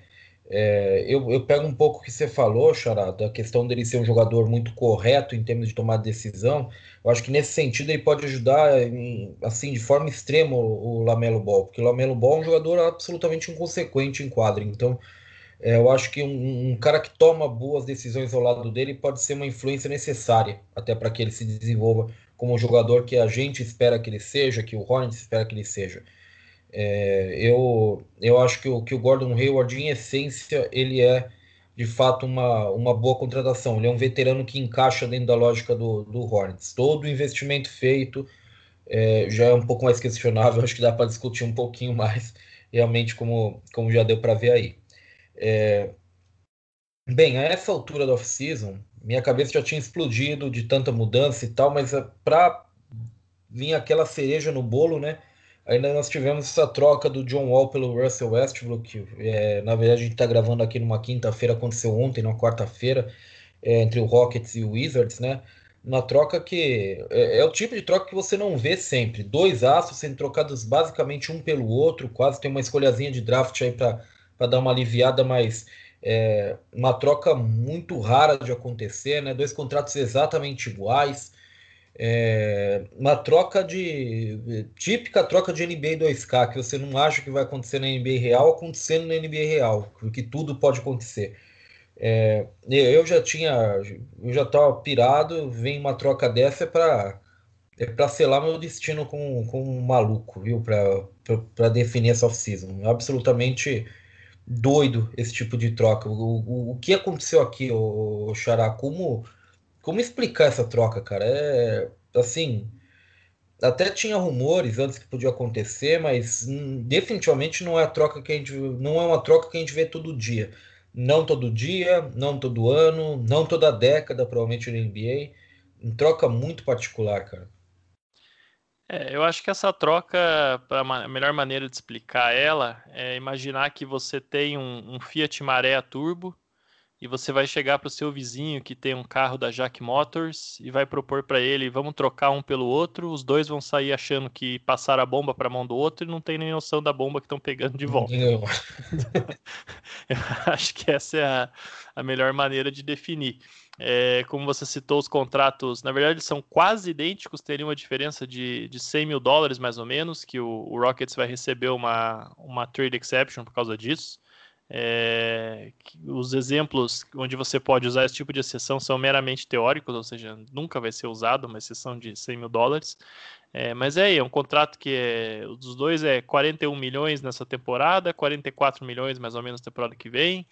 É, eu, eu pego um pouco o que você falou, Xará, da questão dele ser um jogador muito correto em termos de tomar decisão. Eu acho que nesse sentido ele pode ajudar, em, assim, de forma extrema o, o Lamelo Ball, porque o Lamelo Ball é um jogador absolutamente inconsequente em quadro. Então, é, eu acho que um, um, cara que toma boas decisões ao lado dele pode ser uma influência necessária até para que ele se desenvolva como um jogador que a gente espera que ele seja, que o Hornets espera que ele seja. É, eu, eu acho que o, que o Gordon Hayward, em essência, ele é de fato uma, uma boa contratação. Ele é um veterano que encaixa dentro da lógica do, do Hornets. Todo o investimento feito é, já é um pouco mais questionável, acho que dá para discutir um pouquinho mais, realmente, como, como já deu para ver aí. É... Bem, a essa altura da off-season, minha cabeça já tinha explodido de tanta mudança e tal, mas é, para vir aquela cereja no bolo, né? Ainda nós tivemos essa troca do John Wall pelo Russell Westbrook, é, na verdade a gente está gravando aqui numa quinta-feira, aconteceu ontem, na quarta-feira, é, entre o Rockets e o Wizards, né? Uma troca que é, é, o tipo de troca que você não vê sempre. Dois aços sendo trocados basicamente um pelo outro, quase tem uma escolhazinha de draft aí para para dar uma aliviada, mas é uma troca muito rara de acontecer, né? Dois contratos exatamente iguais. É, uma troca de típica troca de NBA 2K que você não acha que vai acontecer na NBA real acontecendo na NBA real porque tudo pode acontecer é, eu já tinha eu já estava pirado vem uma troca dessa é para é para selar meu destino com, com um maluco viu para definir essa off-season absolutamente doido esse tipo de troca. O, o, o que aconteceu aqui, o, o Xará? Como, como explicar essa troca, cara? É assim. Até tinha rumores antes que podia acontecer, mas hum, definitivamente não é a troca que a gente não é uma troca que a gente vê todo dia. Não todo dia, não todo ano, não toda década, provavelmente no NBA. Uma troca muito particular, cara. É, eu acho que essa troca, a melhor maneira de explicar ela é imaginar que você tem um, um Fiat Maré Turbo e você vai chegar para o seu vizinho que tem um carro da Jack Motors e vai propor para ele, vamos trocar um pelo outro, os dois vão sair achando que passaram a bomba para a mão do outro e não tem nem noção da bomba que estão pegando de volta. eu acho que essa é a, a melhor maneira de definir. É, como você citou, os contratos, na verdade, são quase idênticos, teriam uma diferença de, de 100 mil dólares, mais ou menos, que o, o Rockets vai receber uma, uma trade exception por causa disso. É, os exemplos onde você pode usar esse tipo de exceção são meramente teóricos, ou seja, nunca vai ser usado uma exceção de 100 mil dólares. É, mas é, é um contrato que é, dos dois é 41 milhões nessa temporada, 44 milhões mais ou menos na temporada que vem,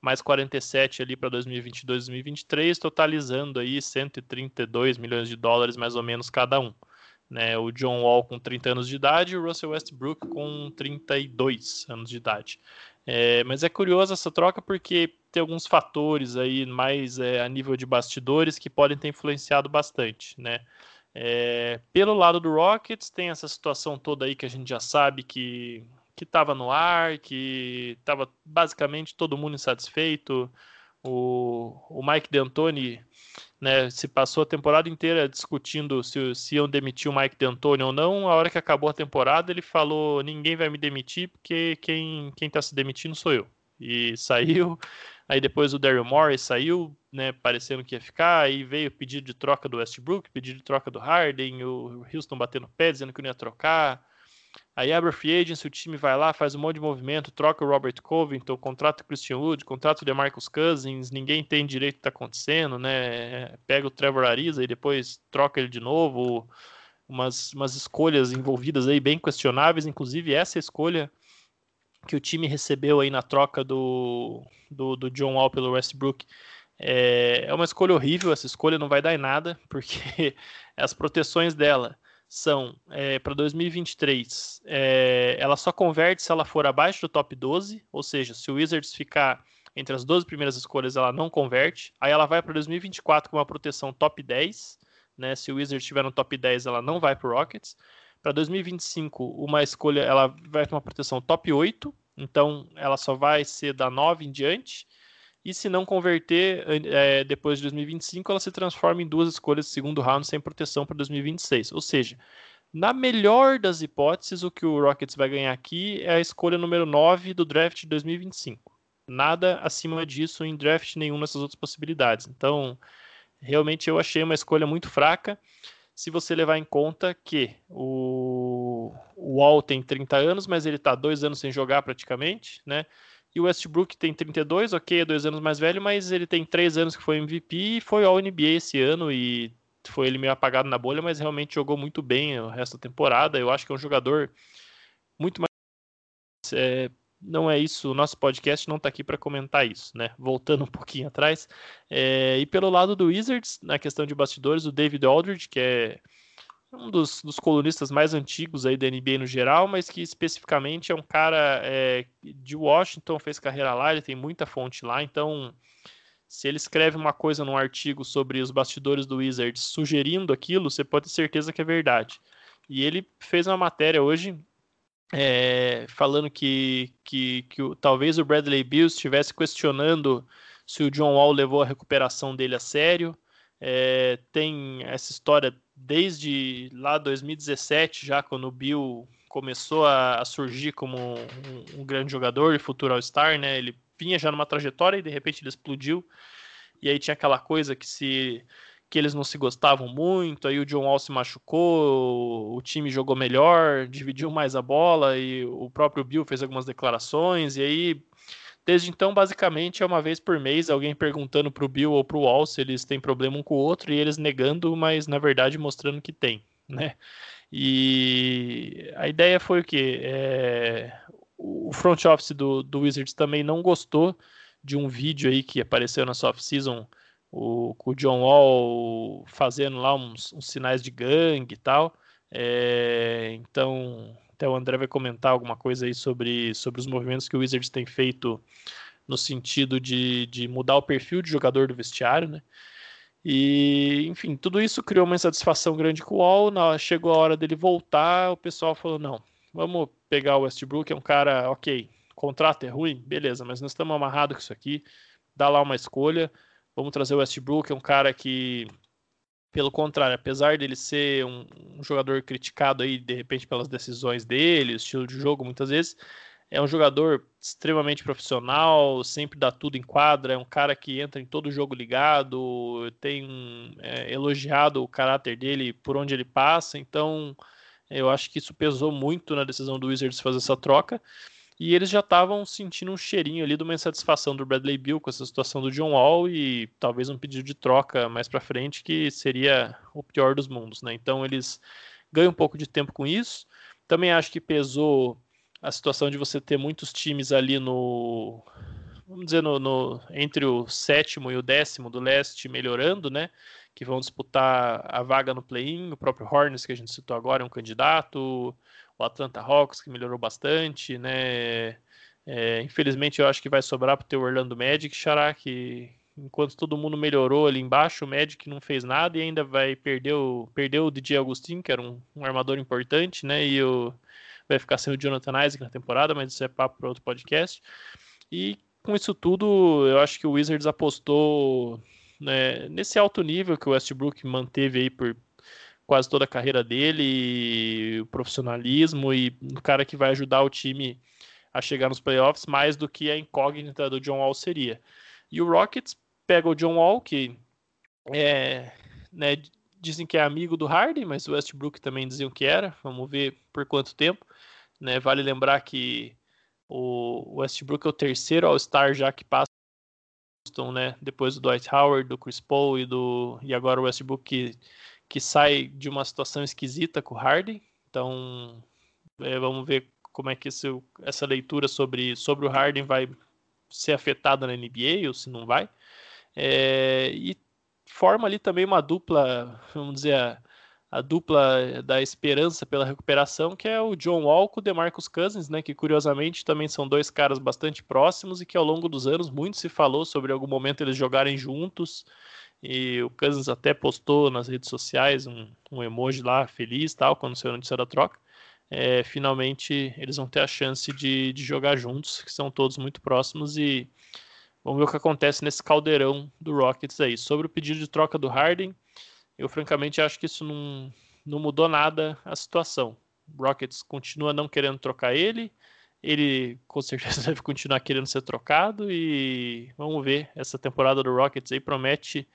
mais 47 ali para 2022, 2023, totalizando aí 132 milhões de dólares mais ou menos cada um. Né, o John Wall com 30 anos de idade e o Russell Westbrook com 32 anos de idade. É, mas é curioso essa troca porque tem alguns fatores aí mais é, a nível de bastidores que podem ter influenciado bastante, né? É, pelo lado do Rockets tem essa situação toda aí que a gente já sabe que que estava no ar, que estava basicamente todo mundo insatisfeito. O, o Mike D'Antoni né, se passou a temporada inteira discutindo se, se iam demitir o Mike D'Antoni ou não. A hora que acabou a temporada, ele falou: ninguém vai me demitir porque quem está se demitindo sou eu. E saiu. Aí depois o Daryl Morris saiu, né, parecendo que ia ficar. Aí veio pedido de troca do Westbrook, pedido de troca do Harden, o Houston batendo pé, dizendo que não ia trocar. Aí abre a free agency, o time vai lá, faz um monte de movimento, troca o Robert Covington, contrata o Christian Wood, contrata o DeMarcus Cousins, ninguém tem direito que está acontecendo, né? Pega o Trevor Ariza e depois troca ele de novo. Umas, umas escolhas envolvidas aí bem questionáveis, inclusive essa escolha que o time recebeu aí na troca do, do, do John Wall pelo Westbrook é, é uma escolha horrível, essa escolha não vai dar em nada, porque as proteções dela são é, para 2023, é, ela só converte se ela for abaixo do top 12, ou seja, se o Wizards ficar entre as 12 primeiras escolhas, ela não converte. Aí ela vai para 2024 com uma proteção top 10, né? Se o Wizards estiver no top 10, ela não vai para Rockets. Para 2025, uma escolha, ela vai para uma proteção top 8, então ela só vai ser da 9 em diante. E se não converter é, depois de 2025, ela se transforma em duas escolhas de segundo round sem proteção para 2026. Ou seja, na melhor das hipóteses, o que o Rockets vai ganhar aqui é a escolha número 9 do draft de 2025. Nada acima disso em draft nenhum nessas outras possibilidades. Então, realmente eu achei uma escolha muito fraca. Se você levar em conta que o, o Wall tem 30 anos, mas ele está dois anos sem jogar praticamente, né? E o Westbrook tem 32, ok, é dois anos mais velho, mas ele tem três anos que foi MVP e foi ao NBA esse ano e foi ele meio apagado na bolha, mas realmente jogou muito bem o resto da temporada. Eu acho que é um jogador muito mais. É, não é isso, o nosso podcast não está aqui para comentar isso, né? Voltando um pouquinho atrás. É, e pelo lado do Wizards, na questão de bastidores, o David Aldridge, que é um dos, dos, colunistas mais antigos aí da NBA no geral, mas que especificamente é um cara é, de Washington, fez carreira lá, ele tem muita fonte lá, então se ele escreve uma coisa num artigo sobre os bastidores do Wizards sugerindo aquilo, você pode ter certeza que é verdade. E ele fez uma matéria hoje é, falando que, que, que o, talvez o Bradley Bill estivesse questionando se o John Wall levou a recuperação dele a sério. É, tem essa história desde lá 2017, já quando o Bill começou a, surgir como um, um, grande jogador e futuro All-Star, né? Ele vinha já numa trajetória e de repente ele explodiu. E aí tinha aquela coisa que se que eles não se gostavam muito, aí o John Wall se machucou, o time jogou melhor, dividiu mais a bola e o próprio Bill fez algumas declarações e aí Desde então, basicamente, é uma vez por mês alguém perguntando para o Bill ou para o Wall se eles têm problema um com o outro e eles negando, mas na verdade mostrando que tem, né? E a ideia foi o quê? É... O front office do, do Wizards também não gostou de um vídeo aí que apareceu na soft season o, com o John Wall fazendo lá uns, uns sinais de gangue e tal. É... então até o André vai comentar alguma coisa aí sobre, sobre os movimentos que o Wizards tem feito no sentido de, de mudar o perfil de jogador do vestiário, né? E, enfim, tudo isso criou uma insatisfação grande com o Wall. Na, chegou a hora dele voltar, o pessoal falou: não, vamos pegar o Westbrook, é um cara, ok, contrato é ruim, beleza, mas nós estamos amarrados com isso aqui, dá lá uma escolha, vamos trazer o Westbrook, é um cara que pelo contrário, apesar dele ser um, um, jogador criticado aí, de repente, pelas decisões dele, estilo de jogo, muitas vezes, é um jogador extremamente profissional, sempre dá tudo em quadra, é um cara que entra em todo jogo ligado, tem é, elogiado o caráter dele por onde ele passa, então eu acho que isso pesou muito na decisão do Wizards fazer essa troca. E eles já estavam sentindo um cheirinho ali de uma insatisfação do Bradley Bill com essa situação do John Wall e talvez um pedido de troca mais para frente que seria o pior dos mundos, né? Então eles ganham um pouco de tempo com isso. Também acho que pesou a situação de você ter muitos times ali no vamos dizer no, no entre o sétimo e o décimo do leste melhorando, né? Que vão disputar a vaga no play-in. O próprio Hornets que a gente citou agora é um candidato o Atlanta Hawks, que melhorou bastante, né? É, infelizmente, eu acho que vai sobrar para o Orlando Magic, Xará, que enquanto todo mundo melhorou ali embaixo, o Magic não fez nada e ainda vai perder o, perder o DJ Agustin, que era um, um armador importante, né? E o, vai ficar sem o Jonathan Isaac na temporada, mas isso é papo para outro podcast. E com isso tudo, eu acho que o Wizards apostou né, nesse alto nível que o Westbrook manteve aí por quase toda a carreira dele, o profissionalismo e o cara que vai ajudar o time a chegar nos playoffs mais do que a incógnita do John Wall seria. E o Rockets pega o John Wall, que é, né, dizem que é amigo do Harden, mas o Westbrook também diziam que era. Vamos ver por quanto tempo. Né? Vale lembrar que o Westbrook é o terceiro All-Star já que passa né? Depois do Dwight Howard, do Chris Paul e do e agora o Westbrook que que sai de uma situação esquisita com o Harden. Então, é, vamos ver como é que esse, essa leitura sobre, sobre o Harden vai ser afetada na NBA ou se não vai. É, e forma ali também uma dupla, vamos dizer, a, a, dupla da esperança pela recuperação, que é o John Wall com o DeMarcus Cousins, né, que curiosamente também são dois caras bastante próximos e que ao longo dos anos muito se falou sobre algum momento eles jogarem juntos. E o Cousins até postou nas redes sociais um, um emoji lá, feliz tal, quando saiu a notícia da troca. É, finalmente eles vão ter a chance de, de jogar juntos, que são todos muito próximos e vamos ver o que acontece nesse caldeirão do Rockets aí. Sobre o pedido de troca do Harden, eu francamente acho que isso não, não mudou nada a situação. O Rockets continua não querendo trocar ele, ele com certeza deve continuar querendo ser trocado e vamos ver. Essa temporada do Rockets aí promete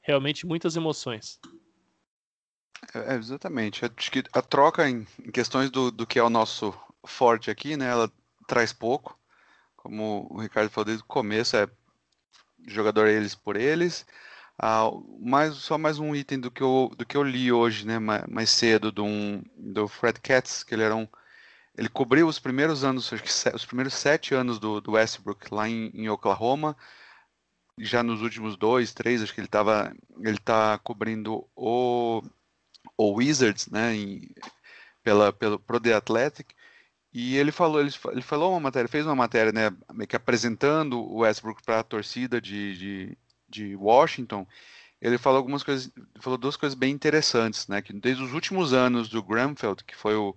realmente muitas emoções. É, exatamente. Acho que a troca em, em questões do, do que é o nosso forte aqui, né? Ela traz pouco. Como o Ricardo falou desde o começo, é jogador eles por eles. Ah, mais, só mais um item do que eu, do que eu li hoje, né? Mais, mais cedo, do, um, do Fred Katz, que ele era um ele cobriu os primeiros anos, acho que os primeiros sete anos do, do Westbrook lá em, em, Oklahoma. Já nos últimos dois, três, acho que ele estava, ele tá cobrindo o, o Wizards, né, em, pela, pelo Pro The Athletic. E ele falou, ele, ele falou uma matéria, fez uma matéria, né, meio que apresentando o Westbrook para a torcida de, de, de Washington ele falou algumas coisas, falou duas coisas bem interessantes, né? Que desde os últimos anos do Granfeld, que foi o,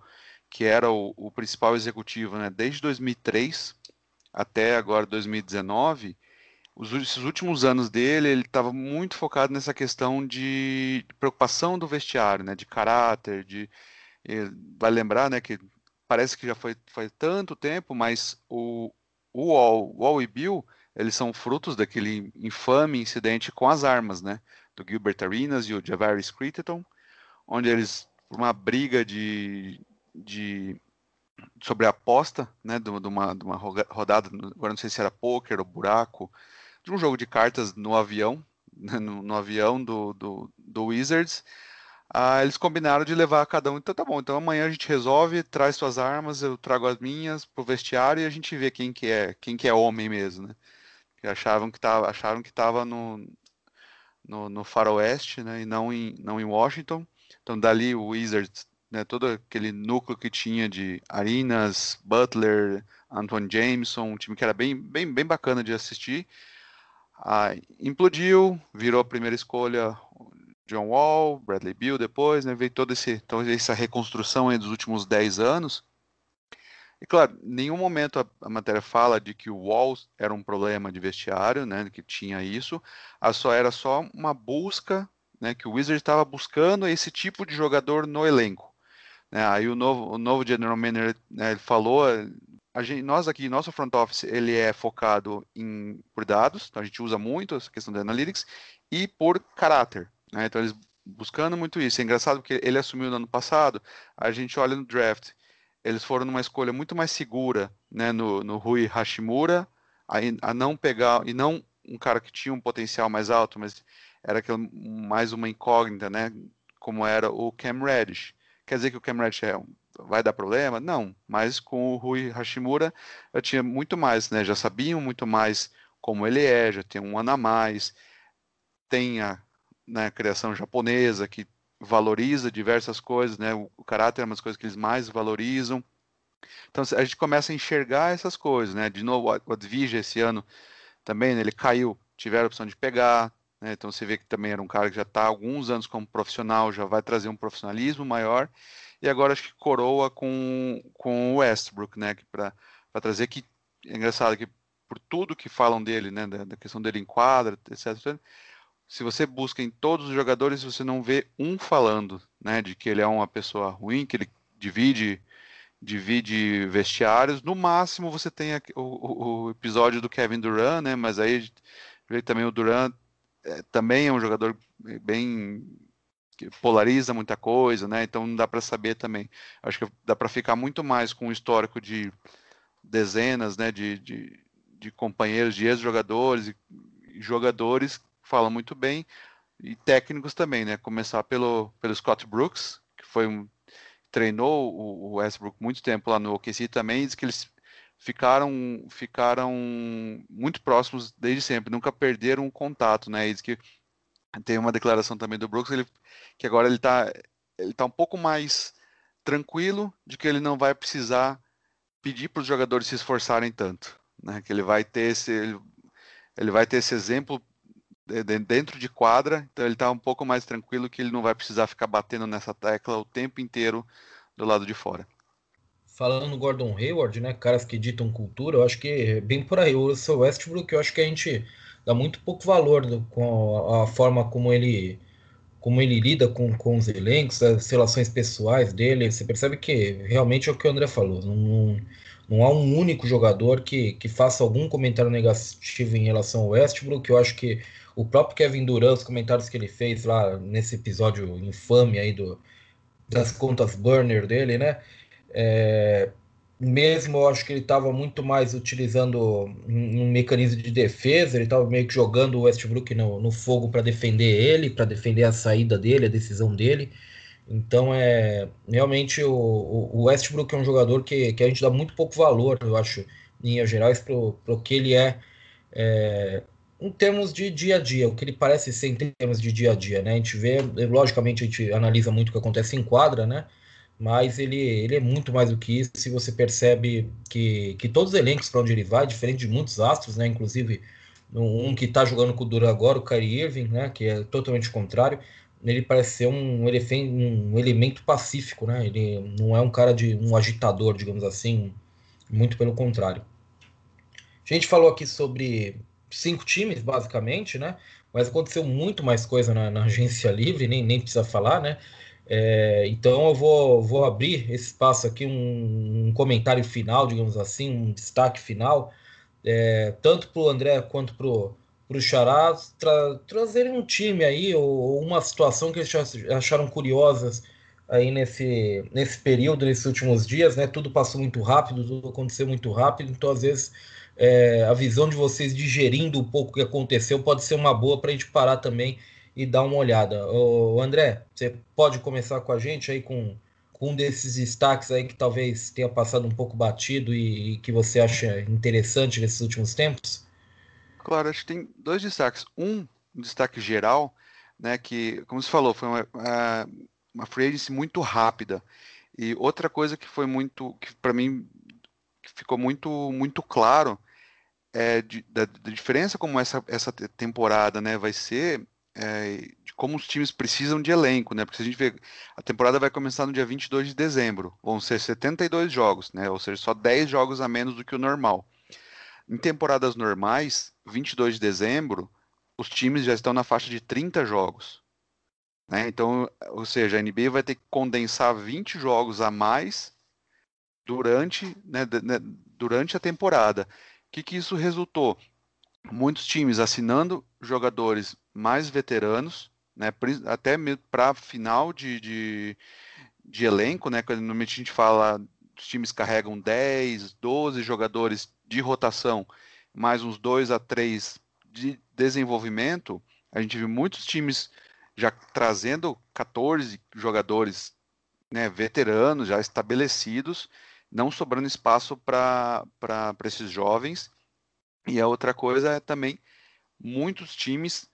que era o, o principal executivo, né, desde 2003 até agora 2019, os, esses últimos anos dele, ele estava muito focado nessa questão de preocupação do vestiário, né, de caráter, de vai lembrar, né, que parece que já foi, foi tanto tempo, mas o, o Wall, Wall e Bill, eles são frutos daquele infame incidente com as armas, né, do Gilbert Arenas e o Javaris Critton, onde eles, por uma briga de, de sobre a aposta, né, de, de, uma, de uma rodada, agora não sei se era poker ou buraco, de um jogo de cartas no avião, né, no, no, avião do, do, do Wizards. Ah, eles combinaram de levar cada um. Então tá bom, então amanhã a gente resolve, traz suas armas, eu trago as minhas pro vestiário e a gente vê quem que é, quem que é homem mesmo, né? Que achavam que tava, acharam que estava no, no, no faroeste, né, e não em, não em Washington. Então dali o Wizards né, todo aquele núcleo que tinha de Arinas, Butler, Antoine Jameson, um time que era bem, bem, bem bacana de assistir. Ah, implodiu, virou a primeira escolha John Wall, Bradley Beal depois, né, veio toda então, essa reconstrução dos últimos 10 anos. E claro, em nenhum momento a, a, matéria fala de que o Wall era um problema de vestiário, né, que tinha isso, a só era só uma busca, né, que o Wizard estava buscando esse tipo de jogador no elenco. Né? Aí o novo, o novo general manager né, ele falou, gente, nós aqui, nosso front office, ele é focado em por dados, então a gente usa muito essa questão de analytics e por caráter. Né? Então eles buscando muito isso. É engraçado porque ele assumiu no ano passado, a gente olha no draft, eles foram numa escolha muito mais segura, né, no, no Rui Hashimura, a, a não pegar e não um cara que tinha um potencial mais alto, mas era aquele, mais uma incógnita, né, como era o Cam Reddish. Quer dizer que o Cam Reddish é um, vai dar problema? Não, mas com o Rui Hashimura eu tinha muito mais, né, já sabiam muito mais como ele é, já tem um ano a mais, tem a né, criação japonesa que valoriza diversas coisas, né? O, o, caráter é uma das coisas que eles mais valorizam. Então a gente começa a enxergar essas coisas, né? De novo, o Advija esse ano também, né, ele caiu, tiveram a opção de pegar, né? Então você vê que também era um cara que já está alguns anos como profissional, já vai trazer um profissionalismo maior. E agora acho que coroa com, com o Westbrook, né? Para trazer que é engraçado que por tudo que falam dele, né? Da, da questão dele em quadra, etc se você busca em todos os jogadores, você não vê um falando, né, de que ele é uma pessoa ruim, que ele divide divide vestiários. No máximo você tem o, o episódio do Kevin Durant, né, mas aí também o Durant é, também é um jogador bem que polariza muita coisa, né? Então não dá para saber também. Acho que dá para ficar muito mais com o histórico de dezenas, né, de, de, de companheiros, de ex-jogadores jogadores fala muito bem, e técnicos também, né? Começar pelo, pelo Scott Brooks, que foi um, treinou o, Westbrook muito tempo lá no OKC também, diz que eles ficaram ficaram muito próximos desde sempre, nunca perderam o contato, né? E diz que tem uma declaração também do Brooks, ele, que agora ele está ele tá um pouco mais tranquilo de que ele não vai precisar pedir para os jogadores se esforçarem tanto, né? Que ele vai ter esse ele, ele vai ter esse exemplo dentro de quadra, então ele está um pouco mais tranquilo que ele não vai precisar ficar batendo nessa tecla o tempo inteiro do lado de fora. Falando no Gordon Hayward, né, caras que ditam cultura, eu acho que é bem por aí. O seu Westbrook, eu acho que a gente dá muito pouco valor do, com a, a, forma como ele como ele lida com, com os elencos, as relações pessoais dele. Você percebe que realmente é o que o André falou. Não, não há um único jogador que, que faça algum comentário negativo em relação ao Westbrook. Eu acho que o próprio Kevin Durant, os comentários que ele fez lá nesse episódio infame aí do, das contas burner dele, né? É, mesmo eu acho que ele estava muito mais utilizando um, mecanismo de defesa, ele estava meio que jogando o Westbrook no, no fogo para defender ele, para defender a saída dele, a decisão dele. Então é realmente o, o Westbrook é um jogador que, que a gente dá muito pouco valor, eu acho, em linhas gerais, para o que ele é, é em termos de dia a dia, o que ele parece ser em termos de dia a dia, né? A gente vê, logicamente, a gente analisa muito o que acontece em quadra, né? Mas ele, ele é muito mais do que isso. Se você percebe que, que todos os elencos para onde ele vai, diferente de muitos astros, né? Inclusive um que está jogando com o Dura agora, o Kyrie Irving, né? Que é totalmente contrário. Ele parece ser um, um elemento pacífico, né? Ele não é um cara de um agitador, digamos assim. Muito pelo contrário. A gente falou aqui sobre cinco times, basicamente, né? Mas aconteceu muito mais coisa na, na agência livre, nem, nem precisa falar, né? É, então eu vou, vou abrir esse espaço aqui, um, um comentário final, digamos assim, um destaque final, é, tanto para o André quanto para o Xará, tra, trazerem um time aí, ou, ou, uma situação que eles acharam curiosas aí nesse, nesse período, nesses últimos dias, né? Tudo passou muito rápido, tudo aconteceu muito rápido, então às vezes é, a visão de vocês digerindo um pouco o que aconteceu pode ser uma boa para a gente parar também e dar uma olhada. Ô, André, você pode começar com a gente aí com, com um desses destaques aí que talvez tenha passado um pouco batido e, e que você acha interessante nesses últimos tempos? Claro, acho que tem dois destaques. Um, um destaque geral, né, que, como você falou, foi uma, uma free agency muito rápida. E outra coisa que foi muito, que para mim ficou muito, muito claro é, de, da, da, diferença como essa, essa temporada né, vai ser, é, de como os times precisam de elenco, né? Porque se a gente vê, a temporada vai começar no dia 22 de dezembro, vão ser 72 jogos, né? Ou seja, só 10 jogos a menos do que o normal. Em temporadas normais, 22 de dezembro, os times já estão na faixa de 30 jogos. Né? Então, ou seja, a NBA vai ter que condensar 20 jogos a mais durante, né, né, durante a temporada. O que, que isso resultou? Muitos times assinando jogadores mais veteranos, né, até para final de, de, de, elenco, né, normalmente a gente fala os times carregam 10, 12 jogadores de rotação, mais uns 2 a 3 de desenvolvimento, a gente viu muitos times já trazendo 14 jogadores né, veteranos, já estabelecidos, não sobrando espaço para esses jovens. E a outra coisa é também muitos times,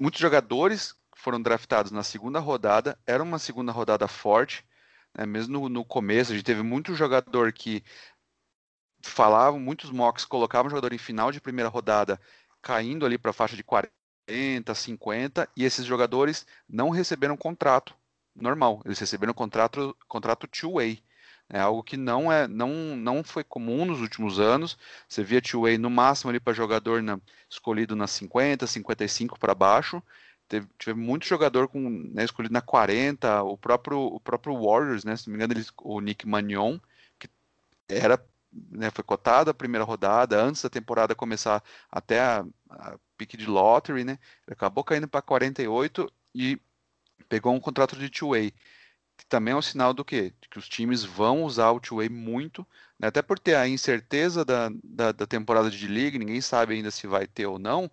muitos jogadores foram draftados na segunda rodada, era uma segunda rodada forte, né, mesmo no, no, começo, a gente teve muito jogador que falavam, muitos mocks colocavam o jogador em final de primeira rodada, caindo ali para a faixa de 40, 50, e esses jogadores não receberam contrato normal, eles receberam contrato, contrato two-way. É algo que não é não, não foi comum nos últimos anos. Você via two-way no máximo ali para jogador na, escolhido nas 50, 55 para baixo. Teve, teve muito jogador com, né, escolhido na 40, o próprio, o próprio Warriors, né, se não me engano, ele, o Nick Magnon, que era, né, foi cotado a primeira rodada, antes da temporada começar até a, a pique de lottery, né, ele acabou caindo para 48 e pegou um contrato de two-way que também é um sinal do quê? Que os times vão usar o two-way muito, né? até por ter a incerteza da, da, da, temporada de liga, ninguém sabe ainda se vai ter ou não.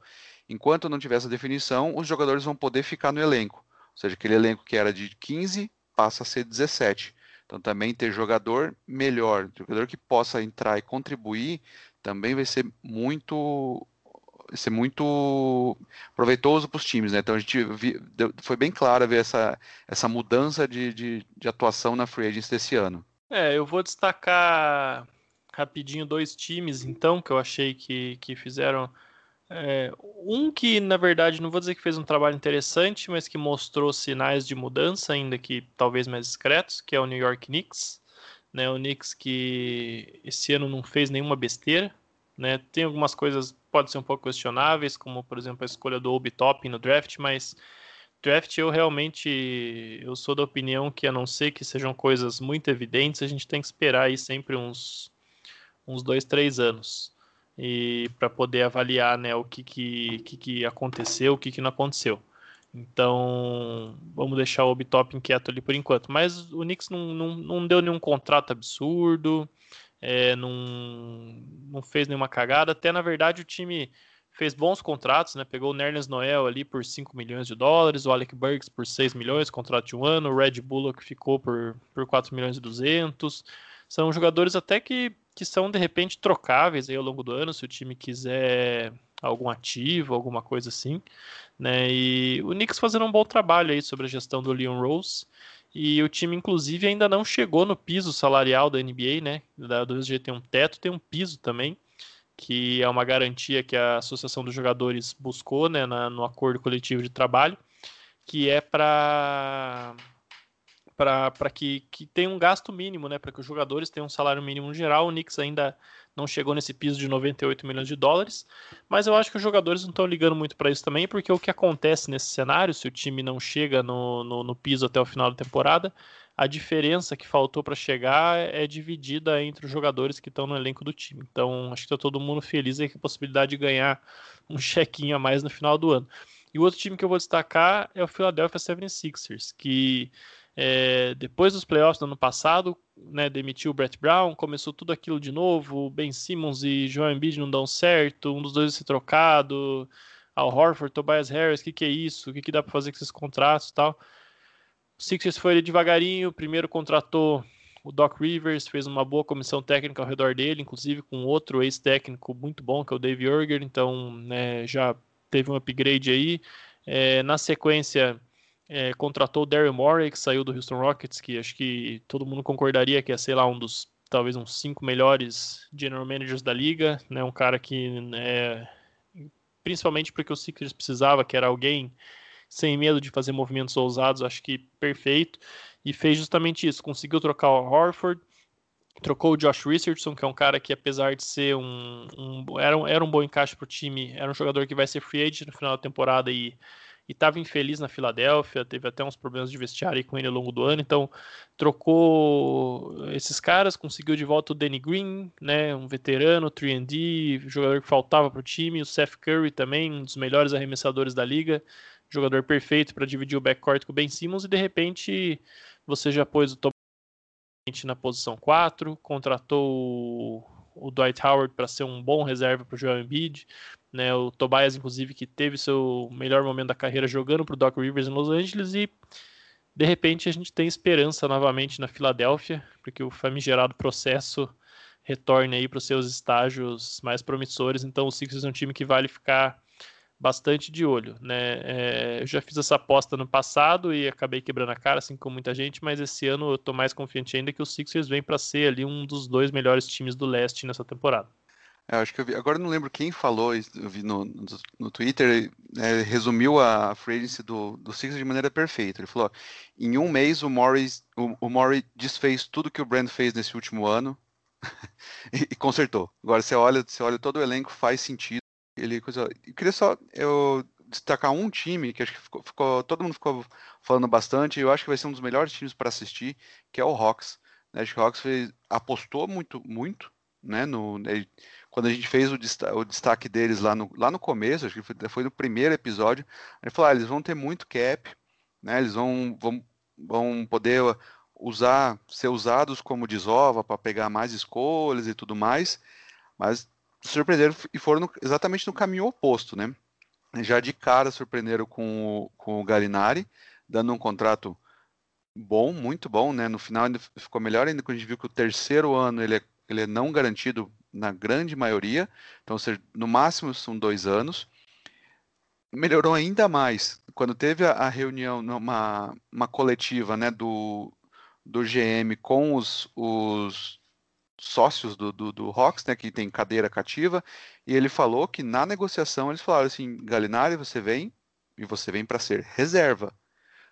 Enquanto não tiver essa definição, os jogadores vão poder ficar no elenco. Ou seja, aquele elenco que era de 15 passa a ser 17. Então também ter jogador melhor, jogador que possa entrar e contribuir, também vai ser muito ser muito proveitoso para os times, né? Então a gente vi, foi bem claro ver essa, essa mudança de, de, de atuação na free agency desse ano. É, eu vou destacar rapidinho dois times, então, que eu achei que, que fizeram. É, um que, na verdade, não vou dizer que fez um trabalho interessante, mas que mostrou sinais de mudança, ainda que talvez mais discretos, que é o New York Knicks. Né, o Knicks que esse ano não fez nenhuma besteira, né? Tem algumas coisas pode ser um pouco questionáveis, como por exemplo a escolha do Obi Top no draft, mas draft eu realmente eu sou da opinião que a não ser que sejam coisas muito evidentes, a gente tem que esperar aí sempre uns uns dois, três anos e para poder avaliar né, o que, que, que, que aconteceu, o que, que não aconteceu. Então, vamos deixar o Obitop inquieto ali por enquanto. Mas o Knicks não, não, não deu nenhum contrato absurdo é, não, não fez nenhuma cagada. Até, na verdade, o time fez bons contratos, né? Pegou o Nerlens Noel ali por 5 milhões de dólares, o Alec Burks por 6 milhões, contrato de um ano, o Red Bullock ficou por, por 4 milhões e 200. São jogadores até que, que são, de repente, trocáveis aí ao longo do ano, se o time quiser algum ativo, alguma coisa assim, né? E o Knicks fazendo um bom trabalho aí sobre a gestão do Leon Rose. E o time, inclusive, ainda não chegou no piso salarial da NBA, né? Do SG tem um teto, tem um piso também, que é uma garantia que a Associação dos Jogadores buscou, né, na, no acordo coletivo de trabalho, que é para para que, que tenha um gasto mínimo, né? Para que os jogadores tenham um salário mínimo geral. O Knicks ainda não chegou nesse piso de 98 milhões de dólares, mas eu acho que os jogadores não estão ligando muito para isso também, porque o que acontece nesse cenário, se o time não chega no, no, no piso até o final da temporada, a diferença que faltou para chegar é dividida entre os jogadores que estão no elenco do time. Então, acho que está todo mundo feliz aí com a possibilidade de ganhar um chequinho a mais no final do ano. E o outro time que eu vou destacar é o Philadelphia 76ers, que é, depois dos playoffs do ano passado, né, demitiu o Brett Brown, começou tudo aquilo de novo, Ben Simmons e Joel Embiid não dão certo, um dos dois ser trocado, Al Horford, Tobias Harris, o que, que é isso, o que, que dá para fazer com esses contratos e tal. O Sixers foi ali devagarinho, primeiro contratou o Doc Rivers, fez uma boa comissão técnica ao redor dele, inclusive com outro ex-técnico muito bom, que é o Dave Urger, então né, já teve um upgrade aí. É, na sequência, é, contratou o Daryl Morey, que saiu do Houston Rockets, que acho que todo mundo concordaria que é, sei lá, um dos talvez uns cinco melhores general managers da liga, né? Um cara que, né, principalmente porque o Sixers precisava, que era alguém sem medo de fazer movimentos ousados, acho que perfeito, e fez justamente isso, conseguiu trocar o Horford, trocou o Josh Richardson, que é um cara que apesar de ser um, um era, um era um bom encaixe para o time, era um jogador que vai ser free agent no final da temporada e e estava infeliz na Filadélfia, teve até uns problemas de vestiário com ele ao longo do ano, então trocou esses caras, conseguiu de volta o Danny Green, né, um veterano, 3D, jogador que faltava para o time, o Seth Curry também, um dos melhores arremessadores da liga, jogador perfeito para dividir o backcourt com o Ben Simmons, e de repente você já pôs o Tom na posição 4, contratou o, Dwight Howard para ser um bom reserva para o Joel Embiid, né, o Tobias, inclusive, que teve seu melhor momento da carreira jogando para o Doc Rivers em Los Angeles e de repente a gente tem esperança novamente na Filadélfia, porque o famigerado processo retorne aí para os seus estágios mais promissores. Então o Sixers é um time que vale ficar bastante de olho, né? É, eu já fiz essa aposta no passado e acabei quebrando a cara, assim como muita gente, mas esse ano eu estou mais confiante ainda que o Sixers vem para ser ali um dos dois melhores times do leste nessa temporada. É, acho que eu vi, agora eu não lembro quem falou, eu vi no, no, no Twitter, é, resumiu a free do, do Sixers de maneira perfeita. Ele falou: em um mês o Morris, o, o Morris desfez tudo que o Brand fez nesse último ano e, e, consertou. Agora você olha, você olha todo o elenco, faz sentido. Ele coisa. Eu queria só eu destacar um time que acho que ficou, ficou, todo mundo ficou falando bastante. Eu acho que vai ser um dos melhores times para assistir, que é o Hawks. Né? Acho que o Hawks fez, apostou muito, muito, né? No, ele, quando a gente fez o, destaque, o destaque deles lá no, lá no começo, acho que foi, foi no primeiro episódio, a gente falou, ah, eles vão ter muito cap, né? Eles vão, vão, vão poder usar, ser usados como desova para pegar mais escolhas e tudo mais, mas surpreenderam e foram no, exatamente no caminho oposto, né? Já de cara surpreenderam com o, com o Galinari, dando um contrato bom, muito bom, né? No final ainda ficou melhor ainda quando a gente viu que o terceiro ano ele é, ele é não garantido na grande maioria, então no máximo são dois anos. Melhorou ainda mais quando teve a, a reunião, uma, uma coletiva né, do, do GM com os, os sócios do, do, do Rocks, né, que tem cadeira cativa, e ele falou que na negociação eles falaram assim: Galinari, você vem e você vem para ser reserva.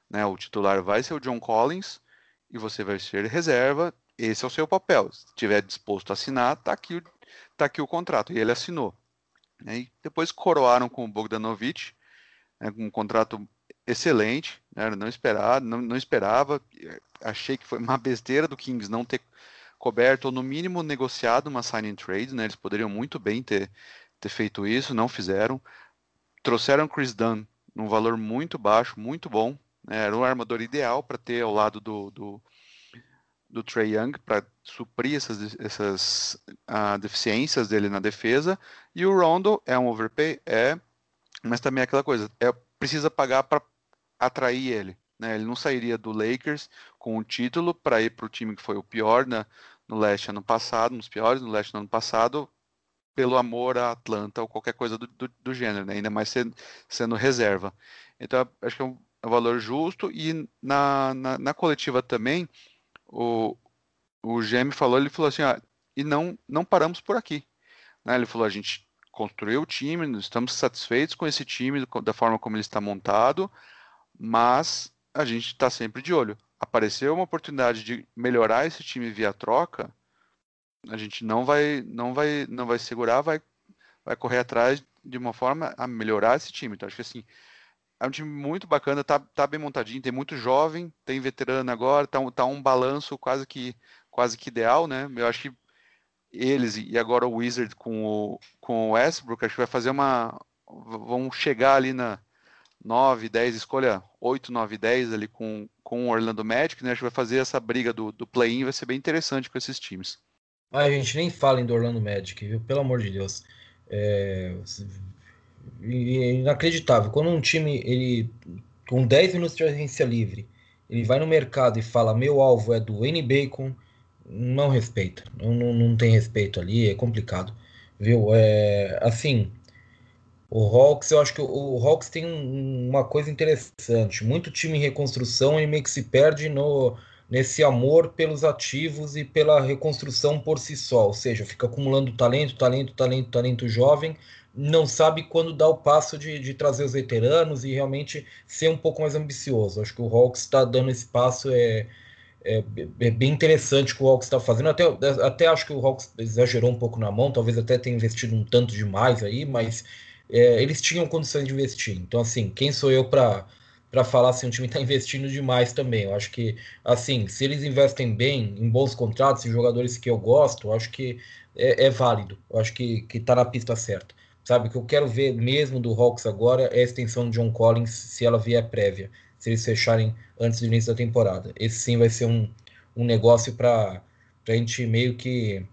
Né, o titular vai ser o John Collins e você vai ser reserva esse é o seu papel. Se estiver disposto a assinar, está aqui, tá aqui o contrato. E ele assinou. E depois coroaram com o Bogdanovich, né, um contrato excelente, né, não, esperado, não, não esperava. Achei que foi uma besteira do Kings não ter coberto, ou no mínimo negociado uma signing trade. Né, eles poderiam muito bem ter, ter feito isso, não fizeram. Trouxeram Chris Dunn num valor muito baixo, muito bom. Né, era um armador ideal para ter ao lado do, do do Trey Young para suprir essas, essas uh, deficiências dele na defesa. E o Rondo é um overpay, é, mas também é aquela coisa, é precisa pagar para atrair ele. Né? Ele não sairia do Lakers com o título para ir para o time que foi o pior na, no leste ano passado, nos piores no leste no ano passado, pelo amor a Atlanta ou qualquer coisa do, do, do gênero, né? ainda mais sendo, sendo reserva. Então, acho que é um, é um valor justo e na, na, na coletiva também o, o GM falou, ele falou assim, ah, e não, não paramos por aqui. Né? Ele falou, a gente construiu o time, estamos satisfeitos com esse time, da forma como ele está montado, mas a gente está sempre de olho. Apareceu uma oportunidade de melhorar esse time via troca, a gente não vai, não vai, não vai segurar, vai, vai correr atrás de uma forma a melhorar esse time. Então acho que assim, é um time muito bacana, tá, tá bem montadinho, tem muito jovem, tem veterano agora, tá, tá um balanço quase que, quase que ideal, né? Eu acho que eles e agora o Wizard com o, com o Westbrook, acho que vai fazer uma. vão chegar ali na 9, 10, escolha 8, 9, 10 ali com, com o Orlando Magic, né? Acho que vai fazer essa briga do, do play-in, vai ser bem interessante com esses times. a gente, nem falem do Orlando Magic, viu? Pelo amor de Deus. É, é inacreditável. Quando um time, ele com 10 minutos de agência livre, ele vai no mercado e fala: meu alvo é do N Bacon, não respeita. Não, não, não tem respeito ali, é complicado. Viu? É, assim, o Hawks, eu acho que o, Hawks tem uma coisa interessante. Muito time em reconstrução e meio que se perde no, nesse amor pelos ativos e pela reconstrução por si só. Ou seja, fica acumulando talento, talento, talento, talento jovem não sabe quando dar o passo de, de trazer os veteranos e realmente ser um pouco mais ambicioso. Acho que o Hawks está dando esse passo, é, é, é, bem interessante o que o Hawks está fazendo. Até, até acho que o Hawks exagerou um pouco na mão, talvez até tenha investido um tanto demais aí, mas é, eles tinham condições de investir. Então, assim, quem sou eu para para falar se um time está investindo demais também. Eu acho que, assim, se eles investem bem, em bons contratos, em jogadores que eu gosto, eu acho que é, é válido. Eu acho que está na pista certa. Sabe, o que eu quero ver mesmo do Hawks agora é a extensão de John Collins, se ela vier prévia, se eles fecharem antes do início da temporada. Esse sim vai ser um, um negócio para a gente meio que,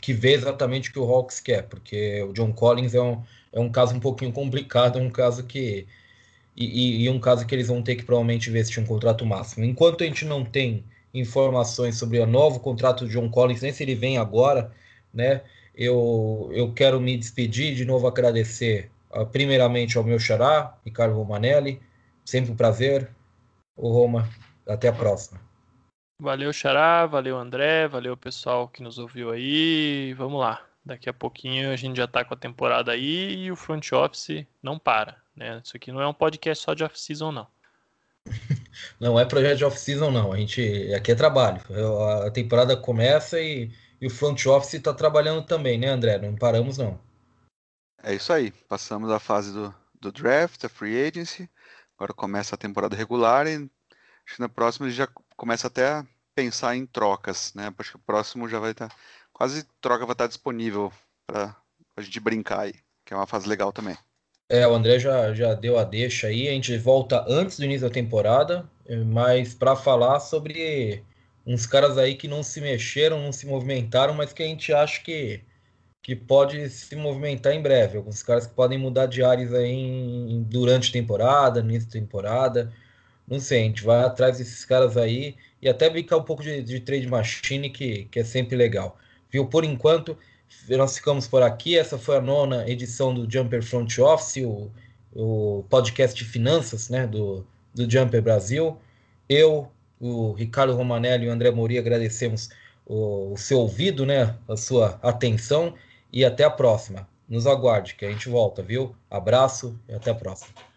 que ver exatamente o que o Hawks quer, porque o John Collins é um, é um caso um pouquinho complicado, é um caso que. E, e, um caso que eles vão ter que provavelmente investir um contrato máximo. Enquanto a gente não tem informações sobre o novo contrato do John Collins, nem se ele vem agora, né? Eu, eu quero me despedir, de novo agradecer uh, primeiramente ao meu xará, Ricardo Romanelli, sempre um prazer. O Roma, até a próxima. Valeu, Xará, valeu, André, valeu, pessoal que nos ouviu aí. Vamos lá. Daqui a pouquinho a gente já tá com a temporada aí e o front office não para, né? Isso aqui não é um podcast só de off-season, não. Não é projeto de off-season, não. A gente aqui é trabalho. A temporada começa e, e o front office está trabalhando também, né, André? Não paramos, não. É isso aí. Passamos a fase do, do draft, a free agency. Agora começa a temporada regular e acho que na próxima ele já começa até a pensar em trocas, né? Acho que o próximo já vai estar. Tá, quase troca vai estar disponível para a gente brincar aí, que é uma fase legal também. É, o André já, já deu a deixa aí, a gente volta antes do início da temporada, mas para falar sobre uns caras aí que não se mexeram, não se movimentaram, mas que a gente acha que, que pode se movimentar em breve. Alguns caras que podem mudar de áreas aí em, durante a temporada, no início da temporada. Não sei, a gente vai atrás desses caras aí e até brincar um pouco de, de trade machine, que, que é sempre legal. Viu? Por enquanto, nós ficamos por aqui. Essa foi a nona edição do Jumper Front Office, o, o podcast de finanças né, do, do Jumper Brasil. Eu, o Ricardo Romanelli e o André Mori agradecemos o, o seu ouvido, né, a sua atenção e até a próxima. Nos aguarde, que a gente volta, viu? Abraço e até a próxima.